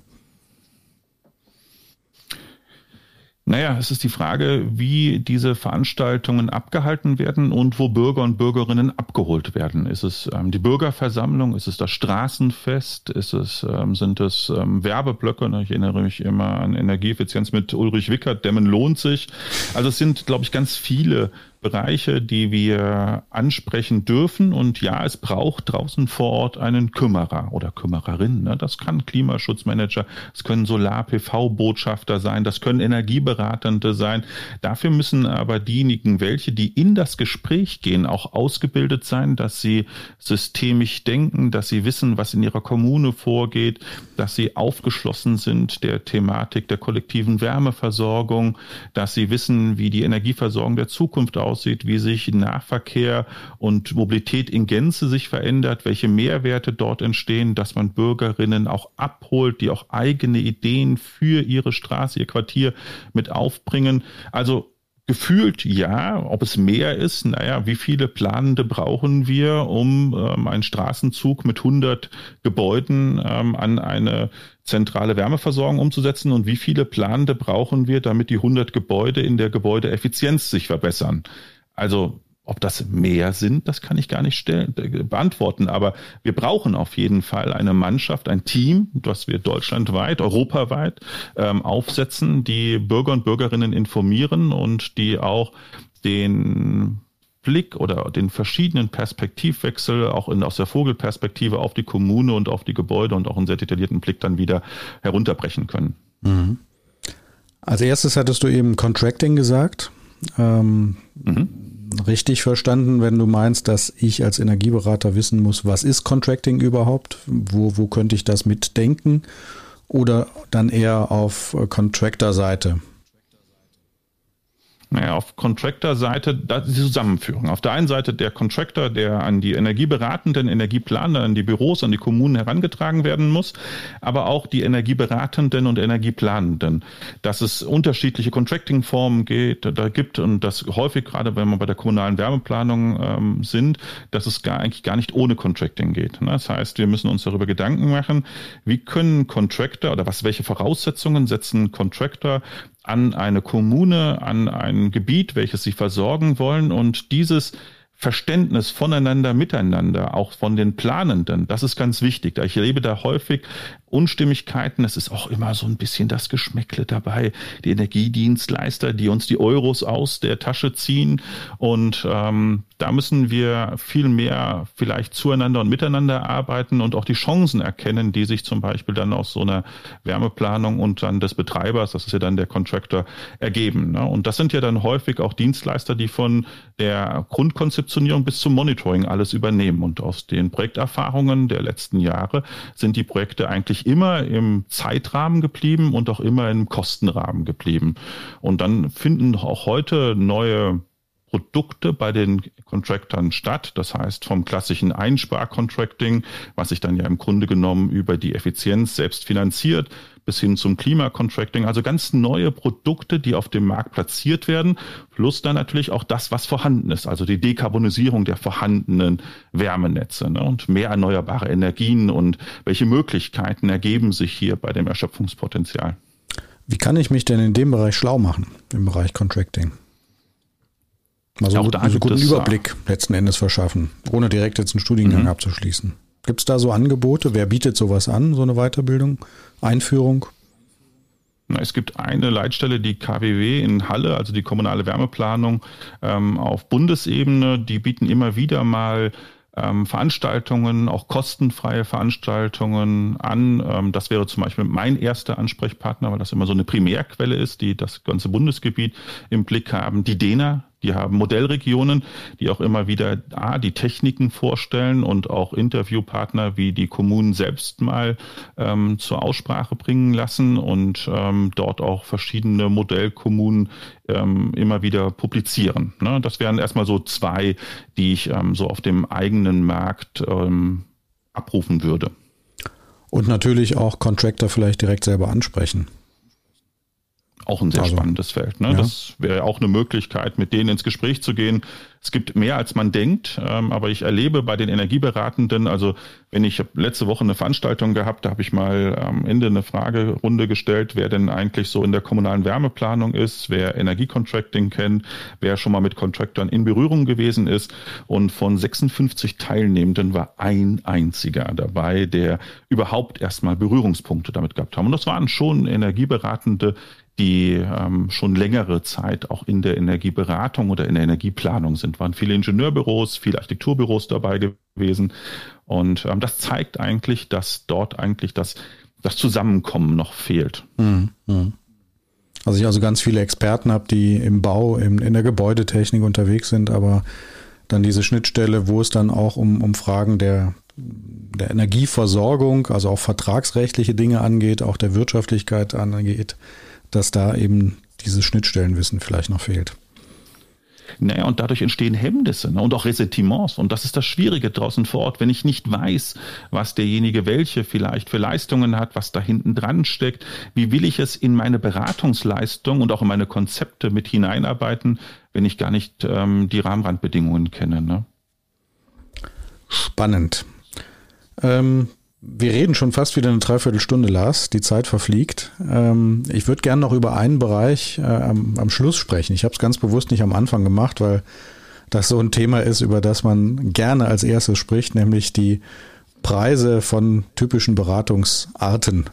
Naja, es ist die Frage, wie diese Veranstaltungen abgehalten werden und wo Bürger und Bürgerinnen abgeholt werden. Ist es ähm, die Bürgerversammlung? Ist es das Straßenfest? Ist es, ähm, sind es ähm, Werbeblöcke? Ich erinnere mich immer an Energieeffizienz mit Ulrich Wickert, Dämmen lohnt sich. Also es sind, glaube ich, ganz viele Bereiche, die wir ansprechen dürfen. Und ja, es braucht draußen vor Ort einen Kümmerer oder Kümmererin. Ne? Das kann Klimaschutzmanager, es können Solar-PV-Botschafter sein, das können Energieberatende sein. Dafür müssen aber diejenigen, welche, die in das Gespräch gehen, auch ausgebildet sein, dass sie systemisch denken, dass sie wissen, was in ihrer Kommune vorgeht, dass sie aufgeschlossen sind der Thematik der kollektiven Wärmeversorgung, dass sie wissen, wie die Energieversorgung der Zukunft aussieht aussieht, wie sich Nahverkehr und Mobilität in Gänze sich verändert, welche Mehrwerte dort entstehen, dass man Bürgerinnen auch abholt, die auch eigene Ideen für ihre Straße, ihr Quartier mit aufbringen. Also Gefühlt ja, ob es mehr ist, naja, wie viele Planende brauchen wir, um ähm, einen Straßenzug mit 100 Gebäuden ähm, an eine zentrale Wärmeversorgung umzusetzen und wie viele Planende brauchen wir, damit die 100 Gebäude in der Gebäudeeffizienz sich verbessern. Also ob das mehr sind, das kann ich gar nicht stellen, beantworten. Aber wir brauchen auf jeden Fall eine Mannschaft, ein Team, das wir deutschlandweit, europaweit ähm, aufsetzen, die Bürger und Bürgerinnen informieren und die auch den Blick oder den verschiedenen Perspektivwechsel auch in, aus der Vogelperspektive auf die Kommune und auf die Gebäude und auch einen sehr detaillierten Blick dann wieder herunterbrechen können. Mhm. Als erstes hattest du eben Contracting gesagt. Ähm, mhm richtig verstanden, wenn du meinst, dass ich als Energieberater wissen muss, was ist Contracting überhaupt? Wo, wo könnte ich das mitdenken? Oder dann eher auf Contractor-Seite? Naja, auf Contractor-Seite, die Zusammenführung. Auf der einen Seite der Contractor, der an die Energieberatenden, Energieplaner, an die Büros, an die Kommunen herangetragen werden muss, aber auch die Energieberatenden und Energieplanenden. Dass es unterschiedliche Contracting-Formen geht, da gibt und das häufig, gerade wenn wir bei der kommunalen Wärmeplanung ähm, sind, dass es gar, eigentlich gar nicht ohne Contracting geht. Ne? Das heißt, wir müssen uns darüber Gedanken machen, wie können Contractor oder was, welche Voraussetzungen setzen Contractor an eine Kommune, an ein Gebiet, welches sie versorgen wollen und dieses Verständnis voneinander, miteinander, auch von den Planenden, das ist ganz wichtig. Ich erlebe da häufig Unstimmigkeiten. Es ist auch immer so ein bisschen das Geschmäckle dabei. Die Energiedienstleister, die uns die Euros aus der Tasche ziehen. Und ähm, da müssen wir viel mehr vielleicht zueinander und miteinander arbeiten und auch die Chancen erkennen, die sich zum Beispiel dann aus so einer Wärmeplanung und dann des Betreibers, das ist ja dann der Contractor, ergeben. Ne? Und das sind ja dann häufig auch Dienstleister, die von der Grundkonzeptionierung bis zum Monitoring alles übernehmen. Und aus den Projekterfahrungen der letzten Jahre sind die Projekte eigentlich immer im Zeitrahmen geblieben und auch immer im Kostenrahmen geblieben. Und dann finden auch heute neue Produkte bei den Contractern statt. Das heißt vom klassischen Einsparcontracting, was sich dann ja im Grunde genommen über die Effizienz selbst finanziert, bis hin zum Klimacontracting. Also ganz neue Produkte, die auf dem Markt platziert werden, plus dann natürlich auch das, was vorhanden ist, also die Dekarbonisierung der vorhandenen Wärmenetze ne? und mehr erneuerbare Energien und welche Möglichkeiten ergeben sich hier bei dem Erschöpfungspotenzial. Wie kann ich mich denn in dem Bereich schlau machen, im Bereich Contracting? Mal so, gut, einen guten Überblick letzten Endes verschaffen, ohne direkt jetzt einen Studiengang mhm. abzuschließen. Gibt es da so Angebote? Wer bietet sowas an, so eine Weiterbildung, Einführung? Es gibt eine Leitstelle, die KWW in Halle, also die kommunale Wärmeplanung ähm, auf Bundesebene. Die bieten immer wieder mal ähm, Veranstaltungen, auch kostenfreie Veranstaltungen an. Ähm, das wäre zum Beispiel mein erster Ansprechpartner, weil das immer so eine Primärquelle ist, die das ganze Bundesgebiet im Blick haben. Die DENA, die haben Modellregionen, die auch immer wieder A, die Techniken vorstellen und auch Interviewpartner wie die Kommunen selbst mal ähm, zur Aussprache bringen lassen und ähm, dort auch verschiedene Modellkommunen ähm, immer wieder publizieren. Ne? Das wären erstmal so zwei, die ich ähm, so auf dem eigenen Markt ähm, abrufen würde. Und natürlich auch Contractor vielleicht direkt selber ansprechen. Auch ein sehr also, spannendes Feld. Ne? Ja. Das wäre auch eine Möglichkeit, mit denen ins Gespräch zu gehen. Es gibt mehr, als man denkt, ähm, aber ich erlebe bei den Energieberatenden, also wenn ich letzte Woche eine Veranstaltung gehabt, da habe ich mal am Ende eine Fragerunde gestellt, wer denn eigentlich so in der kommunalen Wärmeplanung ist, wer Energiecontracting kennt, wer schon mal mit Contractern in Berührung gewesen ist. Und von 56 Teilnehmenden war ein einziger dabei, der überhaupt erstmal Berührungspunkte damit gehabt haben. Und das waren schon Energieberatende, die ähm, schon längere Zeit auch in der Energieberatung oder in der Energieplanung sind. Waren viele Ingenieurbüros, viele Architekturbüros dabei gewesen. Und ähm, das zeigt eigentlich, dass dort eigentlich das, das Zusammenkommen noch fehlt. Also ich also ganz viele Experten habe, die im Bau, in, in der Gebäudetechnik unterwegs sind, aber dann diese Schnittstelle, wo es dann auch um, um Fragen der, der Energieversorgung, also auch vertragsrechtliche Dinge angeht, auch der Wirtschaftlichkeit angeht, dass da eben dieses Schnittstellenwissen vielleicht noch fehlt. Naja, und dadurch entstehen Hemmnisse ne? und auch Ressentiments. Und das ist das Schwierige draußen vor Ort, wenn ich nicht weiß, was derjenige welche vielleicht für Leistungen hat, was da hinten dran steckt. Wie will ich es in meine Beratungsleistung und auch in meine Konzepte mit hineinarbeiten, wenn ich gar nicht ähm, die Rahmenrandbedingungen kenne? Ne? Spannend. Ähm, wir reden schon fast wieder eine Dreiviertelstunde, Lars. Die Zeit verfliegt. Ähm, ich würde gerne noch über einen Bereich äh, am, am, Schluss sprechen. Ich habe es ganz bewusst nicht am Anfang gemacht, weil das so ein Thema ist, über das man gerne als erstes spricht, nämlich die Preise von typischen Beratungsarten.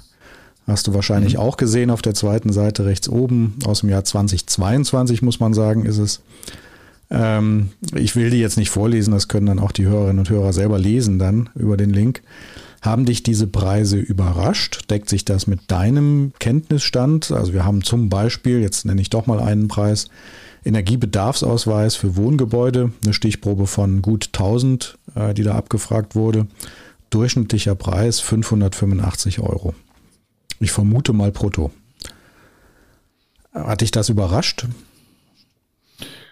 Hast du wahrscheinlich mhm. auch gesehen auf der zweiten Seite rechts oben aus dem Jahr 2022, muss man sagen, ist es. Ähm, ich will die jetzt nicht vorlesen, das können dann auch die Hörerinnen und Hörer selber lesen dann über den Link. Haben dich diese Preise überrascht? Deckt sich das mit deinem Kenntnisstand? Also wir haben zum Beispiel, jetzt nenne ich doch mal einen Preis, Energiebedarfsausweis für Wohngebäude, eine Stichprobe von gut 1000, äh, die da abgefragt wurde. Durchschnittlicher Preis 585 Euro. Ich vermute mal brutto. Hat dich das überrascht?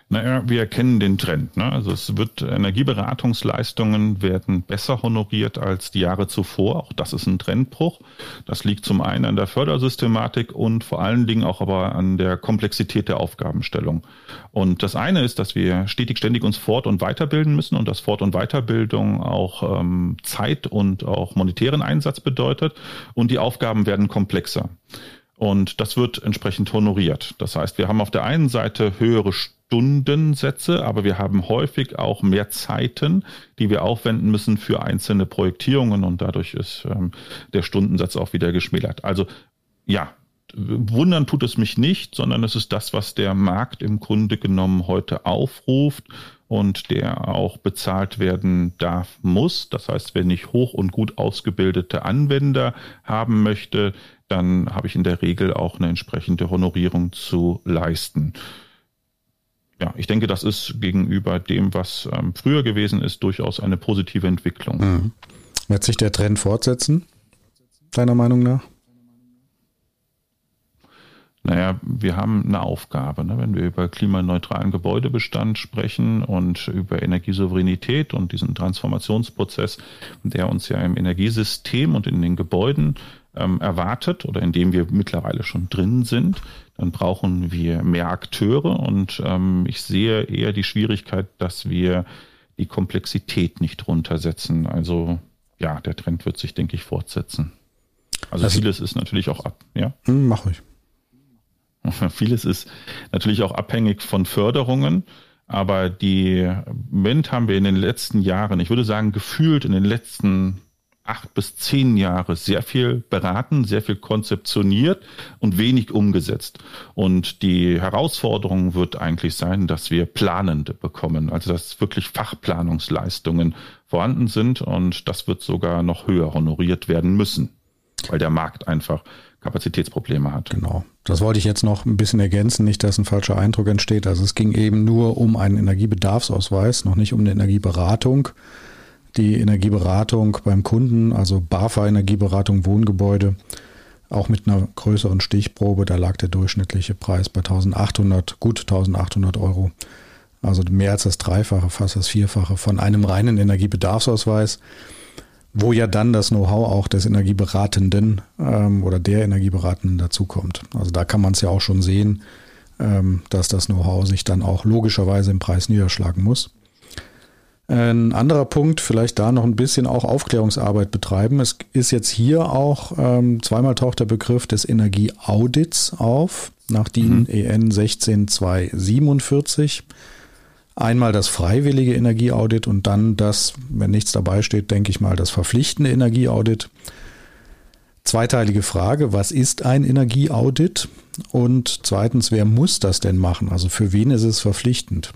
Naja, wir erkennen den Trend. Ne? Also es wird Energieberatungsleistungen werden besser honoriert als die Jahre zuvor. Auch das ist ein Trendbruch. Das liegt zum einen an der Fördersystematik und vor allen Dingen auch aber an der Komplexität der Aufgabenstellung. Und das eine ist, dass wir stetig ständig uns fort- und weiterbilden müssen und dass Fort- und Weiterbildung auch ähm, Zeit und auch monetären Einsatz bedeutet und die Aufgaben werden komplexer. Und das wird entsprechend honoriert. Das heißt, wir haben auf der einen Seite höhere Stundensätze, aber wir haben häufig auch mehr Zeiten, die wir aufwenden müssen für einzelne Projektierungen und dadurch ist ähm, der Stundensatz auch wieder geschmälert. Also ja, wundern tut es mich nicht, sondern es ist das, was der Markt im Grunde genommen heute aufruft und der auch bezahlt werden darf, muss. Das heißt, wenn ich hoch und gut ausgebildete Anwender haben möchte, dann habe ich in der Regel auch eine entsprechende Honorierung zu leisten. Ja, ich denke, das ist gegenüber dem, was ähm, früher gewesen ist, durchaus eine positive Entwicklung. Mhm. Wird sich der Trend fortsetzen, deiner Meinung nach? Naja, wir haben eine Aufgabe, ne? wenn wir über klimaneutralen Gebäudebestand sprechen und über Energiesouveränität und diesen Transformationsprozess, der uns ja im Energiesystem und in den Gebäuden ähm, erwartet oder in dem wir mittlerweile schon drin sind, dann brauchen wir mehr Akteure und ähm, ich sehe eher die Schwierigkeit, dass wir die Komplexität nicht runtersetzen. Also ja, der Trend wird sich, denke ich, fortsetzen. Also, also vieles ist natürlich auch ab, ja. Hm, mach ich. Vieles ist natürlich auch abhängig von Förderungen. Aber die Moment haben wir in den letzten Jahren, ich würde sagen, gefühlt in den letzten acht bis zehn Jahre sehr viel beraten, sehr viel konzeptioniert und wenig umgesetzt. Und die Herausforderung wird eigentlich sein, dass wir Planende bekommen, also dass wirklich Fachplanungsleistungen vorhanden sind und das wird sogar noch höher honoriert werden müssen, weil der Markt einfach Kapazitätsprobleme hat. Genau. Das wollte ich jetzt noch ein bisschen ergänzen, nicht, dass ein falscher Eindruck entsteht. Also es ging eben nur um einen Energiebedarfsausweis, noch nicht um eine Energieberatung die Energieberatung beim Kunden, also BAFA Energieberatung Wohngebäude, auch mit einer größeren Stichprobe, da lag der durchschnittliche Preis bei 1800, gut 1800 Euro. Also mehr als das Dreifache, fast das Vierfache von einem reinen Energiebedarfsausweis, wo ja dann das Know-how auch des Energieberatenden ähm, oder der Energieberatenden dazukommt. Also da kann man es ja auch schon sehen, ähm, dass das Know-how sich dann auch logischerweise im Preis niederschlagen muss. Ein anderer Punkt, vielleicht da noch ein bisschen auch Aufklärungsarbeit betreiben. Es ist jetzt hier auch ähm, zweimal taucht der Begriff des Energieaudits auf, nach DIN mhm. EN 16247. Einmal das freiwillige Energieaudit und dann das, wenn nichts dabei steht, denke ich mal, das verpflichtende Energieaudit. Zweiteilige Frage, was ist ein Energieaudit? Und zweitens, wer muss das denn machen? Also für wen ist es verpflichtend?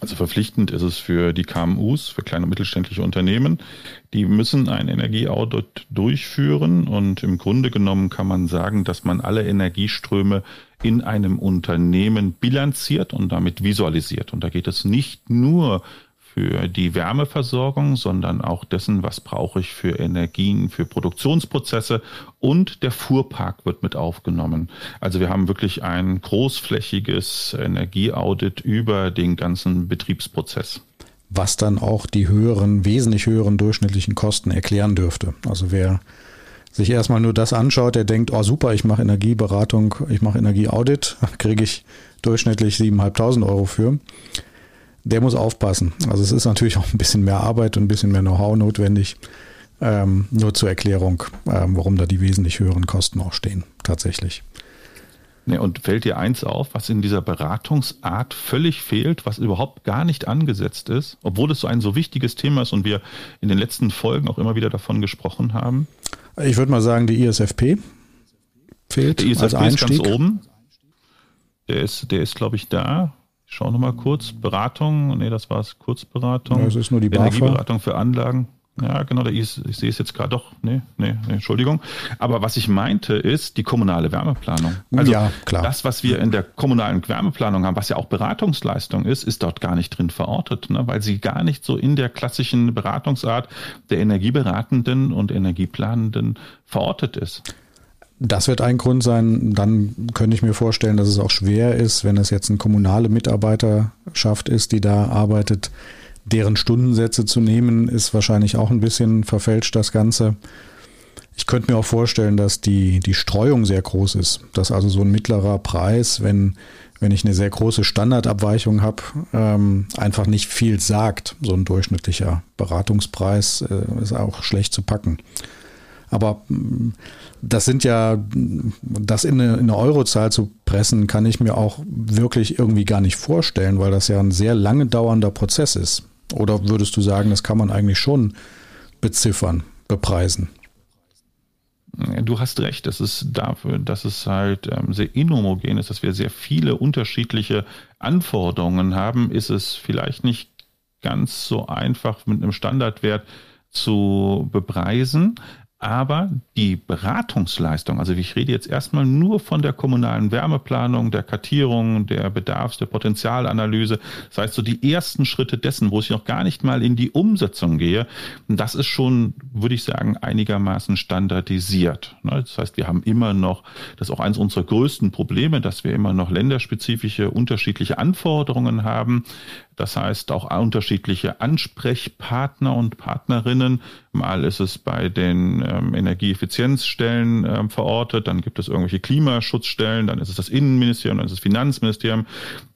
Also verpflichtend ist es für die KMUs, für kleine und mittelständische Unternehmen. Die müssen ein Energieaudit durchführen und im Grunde genommen kann man sagen, dass man alle Energieströme in einem Unternehmen bilanziert und damit visualisiert. Und da geht es nicht nur für die Wärmeversorgung, sondern auch dessen, was brauche ich für Energien, für Produktionsprozesse und der Fuhrpark wird mit aufgenommen. Also wir haben wirklich ein großflächiges Energieaudit über den ganzen Betriebsprozess. Was dann auch die höheren, wesentlich höheren durchschnittlichen Kosten erklären dürfte. Also wer sich erstmal nur das anschaut, der denkt, oh super, ich mache Energieberatung, ich mache Energieaudit, kriege ich durchschnittlich 7.500 Euro für der muss aufpassen. Also es ist natürlich auch ein bisschen mehr Arbeit und ein bisschen mehr Know-how notwendig. Ähm, nur zur Erklärung, ähm, warum da die wesentlich höheren Kosten auch stehen, tatsächlich. Ne, und fällt dir eins auf, was in dieser Beratungsart völlig fehlt, was überhaupt gar nicht angesetzt ist, obwohl es so ein so wichtiges Thema ist und wir in den letzten Folgen auch immer wieder davon gesprochen haben? Ich würde mal sagen, die ISFP fehlt. Der ISFP als Einstieg. ist ganz oben. Der ist, der ist, glaube ich, da. Ich schaue nochmal kurz. Beratung, nee, das war es, Kurzberatung. Ja, das ist nur die Energieberatung für Anlagen. Ja, genau, da ist, ich sehe es jetzt gerade doch. Nee, nee, nee, Entschuldigung. Aber was ich meinte, ist die kommunale Wärmeplanung. Also ja, klar. das, was wir in der kommunalen Wärmeplanung haben, was ja auch Beratungsleistung ist, ist dort gar nicht drin verortet, ne? weil sie gar nicht so in der klassischen Beratungsart der Energieberatenden und Energieplanenden verortet ist. Das wird ein Grund sein. Dann könnte ich mir vorstellen, dass es auch schwer ist, wenn es jetzt eine kommunale Mitarbeiterschaft ist, die da arbeitet, deren Stundensätze zu nehmen, ist wahrscheinlich auch ein bisschen verfälscht das Ganze. Ich könnte mir auch vorstellen, dass die, die Streuung sehr groß ist. Dass also so ein mittlerer Preis, wenn, wenn ich eine sehr große Standardabweichung habe, ähm, einfach nicht viel sagt. So ein durchschnittlicher Beratungspreis äh, ist auch schlecht zu packen. Aber mm, das sind ja, das in eine, in eine Eurozahl zu pressen, kann ich mir auch wirklich irgendwie gar nicht vorstellen, weil das ja ein sehr lange dauernder Prozess ist. Oder würdest du sagen, das kann man eigentlich schon beziffern, bepreisen? Du hast recht, das ist dafür, dass es halt ähm, sehr inhomogen ist, dass wir sehr viele unterschiedliche Anforderungen haben, ist es vielleicht nicht ganz so einfach mit einem Standardwert zu bepreisen. Aber die Beratungsleistung, also ich rede jetzt erstmal nur von der kommunalen Wärmeplanung, der Kartierung, der Bedarfs-, der Potenzialanalyse. Das heißt, so die ersten Schritte dessen, wo ich noch gar nicht mal in die Umsetzung gehe, das ist schon, würde ich sagen, einigermaßen standardisiert. Ne, das heißt, wir haben immer noch, das ist auch eines unserer größten Probleme, dass wir immer noch länderspezifische, unterschiedliche Anforderungen haben. Das heißt auch unterschiedliche Ansprechpartner und Partnerinnen. Mal ist es bei den ähm, Energieeffizienzstellen ähm, verortet, dann gibt es irgendwelche Klimaschutzstellen, dann ist es das Innenministerium, dann ist es das Finanzministerium,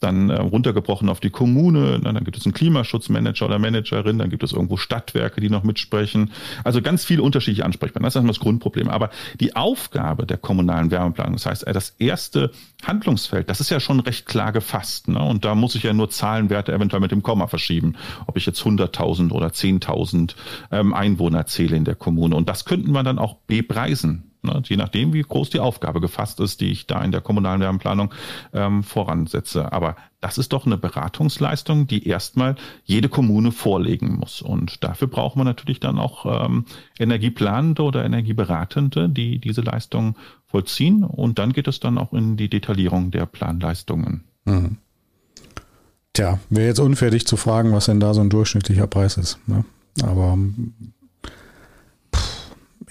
dann äh, runtergebrochen auf die Kommune, dann, dann gibt es einen Klimaschutzmanager oder Managerin, dann gibt es irgendwo Stadtwerke, die noch mitsprechen. Also ganz viele unterschiedliche Ansprechpartner. Das ist das Grundproblem. Aber die Aufgabe der kommunalen Wärmeplanung, das heißt, äh, das erste Handlungsfeld, das ist ja schon recht klar gefasst. Ne? Und da muss ich ja nur Zahlenwerte eventuell mit dem Komma verschieben, ob ich jetzt 100.000 oder 10.000 ähm, Einwohner zähle in der Kommune. Und das könnten wir dann auch bepreisen. Ne, je nachdem, wie groß die Aufgabe gefasst ist, die ich da in der kommunalen Wärmeplanung ähm, voransetze. Aber das ist doch eine Beratungsleistung, die erstmal jede Kommune vorlegen muss. Und dafür brauchen wir natürlich dann auch ähm, Energieplanende oder Energieberatende, die diese Leistung vollziehen. Und dann geht es dann auch in die Detaillierung der Planleistungen. Mhm. Tja, wäre jetzt unfertig zu fragen, was denn da so ein durchschnittlicher Preis ist. Ne? Aber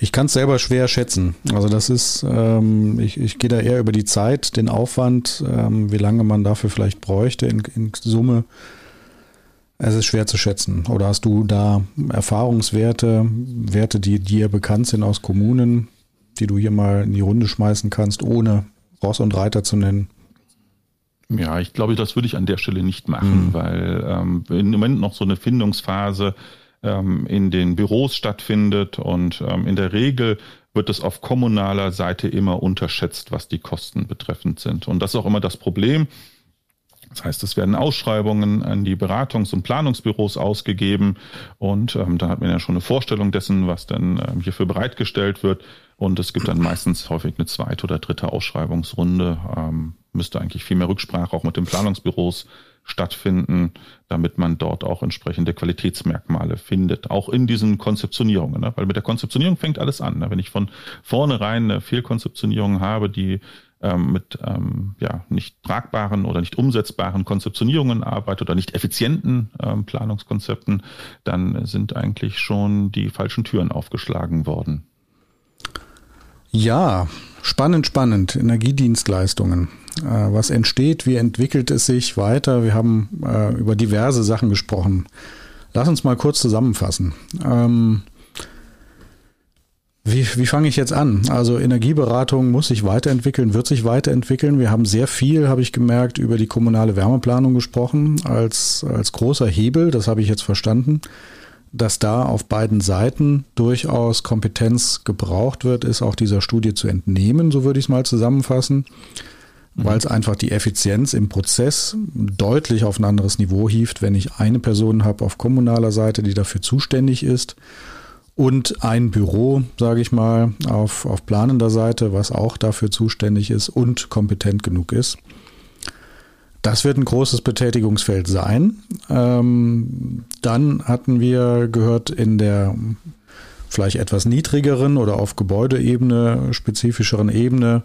ich kann es selber schwer schätzen. Also das ist, ähm, ich, ich gehe da eher über die Zeit, den Aufwand, ähm, wie lange man dafür vielleicht bräuchte in, in Summe. Es ist schwer zu schätzen. Oder hast du da Erfahrungswerte, Werte, die dir bekannt sind aus Kommunen, die du hier mal in die Runde schmeißen kannst, ohne Ross und Reiter zu nennen? Ja, ich glaube, das würde ich an der Stelle nicht machen, mhm. weil ähm, im Moment noch so eine Findungsphase ähm, in den Büros stattfindet und ähm, in der Regel wird es auf kommunaler Seite immer unterschätzt, was die Kosten betreffend sind. Und das ist auch immer das Problem. Das heißt, es werden Ausschreibungen an die Beratungs- und Planungsbüros ausgegeben und ähm, da hat man ja schon eine Vorstellung dessen, was dann ähm, hierfür bereitgestellt wird. Und es gibt dann meistens häufig eine zweite oder dritte Ausschreibungsrunde. Ähm, müsste eigentlich viel mehr Rücksprache auch mit den Planungsbüros stattfinden, damit man dort auch entsprechende Qualitätsmerkmale findet, auch in diesen Konzeptionierungen. Ne? Weil mit der Konzeptionierung fängt alles an. Ne? Wenn ich von vornherein eine Fehlkonzeptionierung habe, die ähm, mit ähm, ja, nicht tragbaren oder nicht umsetzbaren Konzeptionierungen arbeitet oder nicht effizienten ähm, Planungskonzepten, dann sind eigentlich schon die falschen Türen aufgeschlagen worden. Ja, spannend, spannend. Energiedienstleistungen. Äh, was entsteht, wie entwickelt es sich weiter? Wir haben äh, über diverse Sachen gesprochen. Lass uns mal kurz zusammenfassen. Ähm, wie, wie fange ich jetzt an? Also Energieberatung muss sich weiterentwickeln, wird sich weiterentwickeln. Wir haben sehr viel, habe ich gemerkt, über die kommunale Wärmeplanung gesprochen als, als großer Hebel. Das habe ich jetzt verstanden. Dass da auf beiden Seiten durchaus Kompetenz gebraucht wird, ist auch dieser Studie zu entnehmen, so würde ich es mal zusammenfassen mhm. weil es einfach die Effizienz im Prozess deutlich auf ein anderes Niveau hieft, wenn ich eine Person habe auf kommunaler Seite, die dafür zuständig ist und ein Büro, sage ich mal, auf, auf planender Seite, was auch dafür zuständig ist und kompetent genug ist. Das wird ein großes Betätigungsfeld sein. Ähm, dann hatten wir gehört in der vielleicht etwas niedrigeren oder auf Gebäudeebene, spezifischeren Ebene,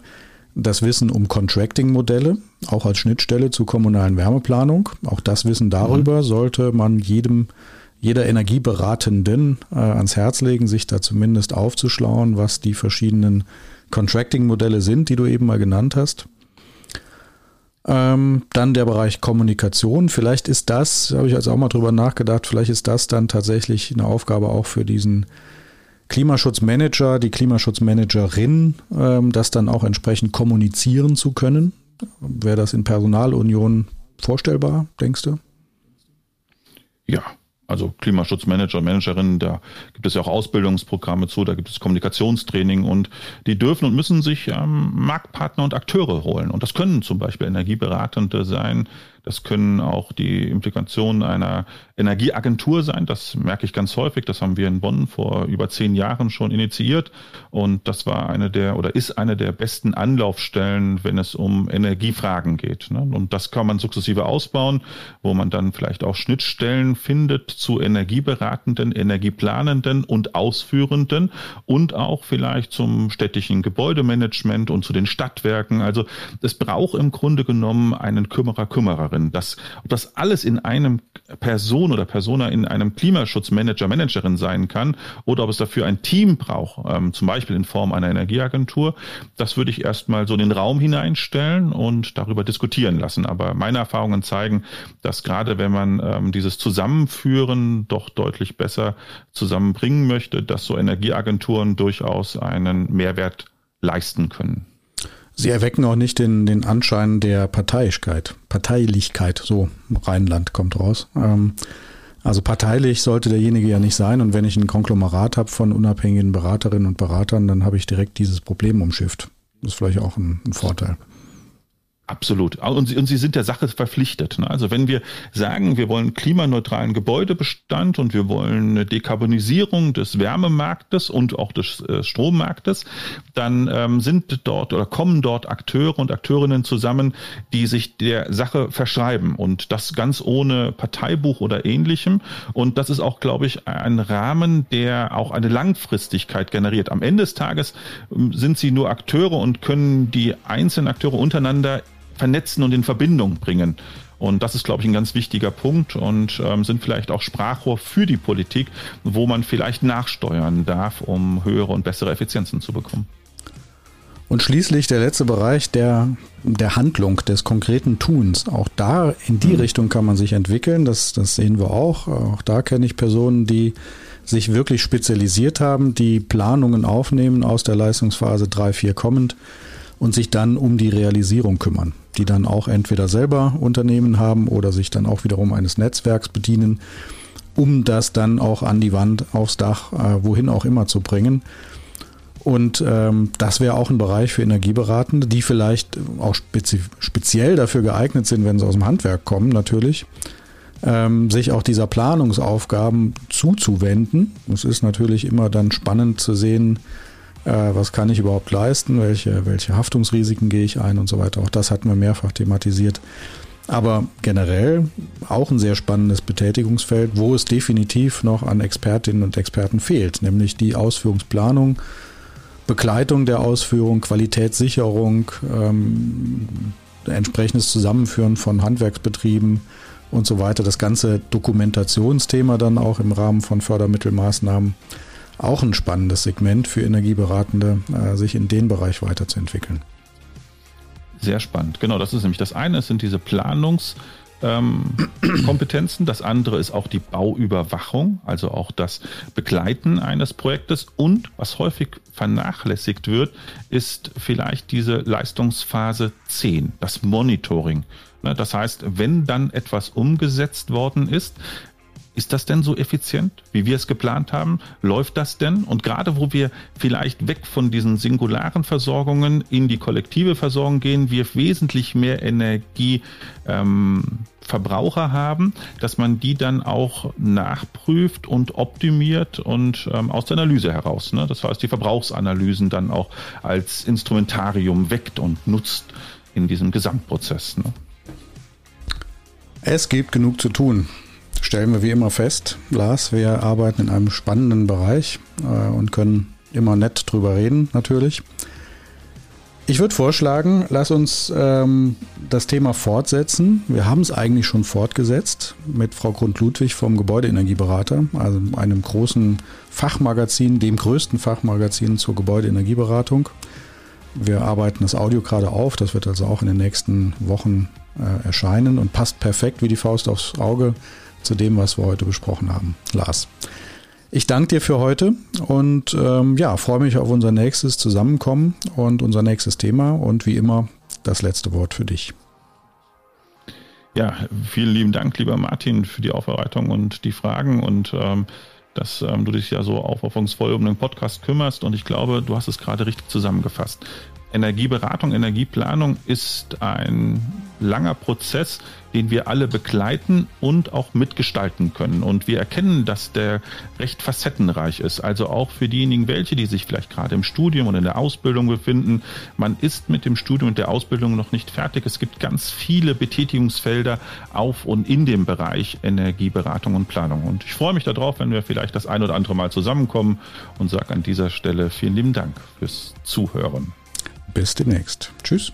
das Wissen um Contracting-Modelle, auch als Schnittstelle zur kommunalen Wärmeplanung. Auch das Wissen darüber mhm. sollte man jedem jeder Energieberatenden äh, ans Herz legen, sich da zumindest aufzuschlauen, was die verschiedenen Contracting-Modelle sind, die du eben mal genannt hast. Ähm, dann der Bereich Kommunikation. Vielleicht ist das, habe ich jetzt auch mal drüber nachgedacht, vielleicht ist das dann tatsächlich eine Aufgabe auch für diesen Klimaschutzmanager, die Klimaschutzmanagerin, ähm, das dann auch entsprechend kommunizieren zu können. Wäre das in Personalunion vorstellbar, denkst du? Ja, also Klimaschutzmanager, Managerinnen, da gibt es ja auch Ausbildungsprogramme zu, da gibt es Kommunikationstraining und die dürfen und müssen sich ähm, Marktpartner und Akteure holen. Und das können zum Beispiel Energieberatende sein, das können auch die Implikationen einer Energieagentur sein. Das merke ich ganz häufig. Das haben wir in Bonn vor über zehn Jahren schon initiiert. Und das war eine der oder ist eine der besten Anlaufstellen, wenn es um Energiefragen geht. Ne? Und das kann man sukzessive ausbauen, wo man dann vielleicht auch Schnittstellen findet zu Energieberatenden, Energieplanenden und Ausführenden und auch vielleicht zum städtischen Gebäudemanagement und zu den Stadtwerken. Also es braucht im Grunde genommen einen Kümmerer, Kümmererin. Das, ob das alles in einem Person oder Persona in einem Klimaschutzmanager, Managerin sein kann oder ob es dafür ein Team braucht, ähm, zum Beispiel in Form einer Energieagentur, das würde ich erstmal so in den Raum hineinstellen und darüber diskutieren lassen. Aber meine Erfahrungen zeigen, dass gerade wenn man ähm, dieses Zusammenführen doch deutlich besser zusammenbringen möchte, dass so Energieagenturen durchaus einen Mehrwert leisten können. Sie erwecken auch nicht den, den Anschein der Parteiischkeit, Parteilichkeit, so Rheinland kommt raus. Ähm, also parteilich sollte derjenige ja nicht sein. Und wenn ich ein Konglomerat habe von unabhängigen Beraterinnen und Beratern, dann habe ich direkt dieses Problem umschifft. Das ist vielleicht auch ein, ein Vorteil. Absolut. Und sie, und sie sind der Sache verpflichtet. Ne? Also wenn wir sagen, wir wollen klimaneutralen Gebäudebestand und wir wollen eine Dekarbonisierung des Wärmemarktes und auch des äh, Strommarktes, dann ähm, sind dort oder kommen dort Akteure und Akteurinnen zusammen, die sich der Sache verschreiben und das ganz ohne Parteibuch oder ähnlichem. Und das ist auch, glaube ich, ein Rahmen, der auch eine Langfristigkeit generiert. Am Ende des Tages ähm, sind sie nur Akteure und können die einzelnen Akteure untereinander vernetzen und in Verbindung bringen. Und das ist, glaube ich, ein ganz wichtiger Punkt und ähm, sind vielleicht auch Sprachrohr für die Politik, wo man vielleicht nachsteuern darf, um höhere und bessere Effizienzen zu bekommen. Und schließlich der letzte Bereich der, der Handlung, des konkreten Tuns. Auch da in die mhm. Richtung kann man sich entwickeln. Das, das sehen wir auch. Auch da kenne ich Personen, die sich wirklich spezialisiert haben, die Planungen aufnehmen aus der Leistungsphase 3, 4 kommend und sich dann um die Realisierung kümmern, die dann auch entweder selber Unternehmen haben oder sich dann auch wiederum eines Netzwerks bedienen, um das dann auch an die Wand, aufs Dach, äh, wohin auch immer zu bringen. Und ähm, das wäre auch ein Bereich für Energieberatende, die vielleicht auch spezi speziell dafür geeignet sind, wenn sie aus dem Handwerk kommen, natürlich, ähm, sich auch dieser Planungsaufgaben zuzuwenden. Es ist natürlich immer dann spannend zu sehen, was kann ich überhaupt leisten, welche, welche Haftungsrisiken gehe ich ein und so weiter. Auch das hatten wir mehrfach thematisiert. Aber generell auch ein sehr spannendes Betätigungsfeld, wo es definitiv noch an Expertinnen und Experten fehlt, nämlich die Ausführungsplanung, Begleitung der Ausführung, Qualitätssicherung, ähm, entsprechendes Zusammenführen von Handwerksbetrieben und so weiter. Das ganze Dokumentationsthema dann auch im Rahmen von Fördermittelmaßnahmen auch ein spannendes Segment für Energieberatende, äh, sich in den Bereich weiterzuentwickeln. Sehr spannend. Genau, das ist nämlich das eine, es sind diese Planungskompetenzen. Das andere ist auch die Bauüberwachung, also auch das Begleiten eines Projektes. Und was häufig vernachlässigt wird, ist vielleicht diese Leistungsphase 10, das Monitoring. Ne, das heißt, wenn dann etwas umgesetzt worden ist, ist das denn so effizient, wie wir es geplant haben? Läuft das denn? Und gerade wo wir vielleicht weg von diesen singularen Versorgungen in die kollektive Versorgung gehen, wir wesentlich mehr Energie ähm, haben, dass man die dann auch nachprüft und optimiert und ähm, aus der Analyse heraus. Ne? Das heißt, die Verbrauchsanalysen dann auch als Instrumentarium weckt und nutzt in diesem Gesamtprozess. Ne? Es gibt genug zu tun stellen wir wie immer fest, Lars, wir arbeiten in einem spannenden Bereich äh, und können immer nett drüber reden, natürlich. Ich würde vorschlagen, lass uns ähm, das Thema fortsetzen. Wir haben es eigentlich schon fortgesetzt mit Frau Grund-Ludwig vom Gebäudeenergieberater, also einem großen Fachmagazin, dem größten Fachmagazin zur Gebäudeenergieberatung. Wir arbeiten das Audio gerade auf, das wird also auch in den nächsten Wochen äh, erscheinen und passt perfekt wie die Faust aufs Auge zu dem, was wir heute besprochen haben. Lars. Ich danke dir für heute und ähm, ja, freue mich auf unser nächstes Zusammenkommen und unser nächstes Thema und wie immer das letzte Wort für dich. Ja, vielen lieben Dank, lieber Martin, für die Aufbereitung und die Fragen und ähm, dass ähm, du dich ja so aufopferungsvoll um den Podcast kümmerst und ich glaube, du hast es gerade richtig zusammengefasst. Energieberatung, Energieplanung ist ein langer Prozess, den wir alle begleiten und auch mitgestalten können. Und wir erkennen, dass der recht facettenreich ist. Also auch für diejenigen, welche, die sich vielleicht gerade im Studium und in der Ausbildung befinden. Man ist mit dem Studium und der Ausbildung noch nicht fertig. Es gibt ganz viele Betätigungsfelder auf und in dem Bereich Energieberatung und Planung. Und ich freue mich darauf, wenn wir vielleicht das ein oder andere Mal zusammenkommen und sage an dieser Stelle vielen lieben Dank fürs Zuhören. Bis demnächst. Tschüss.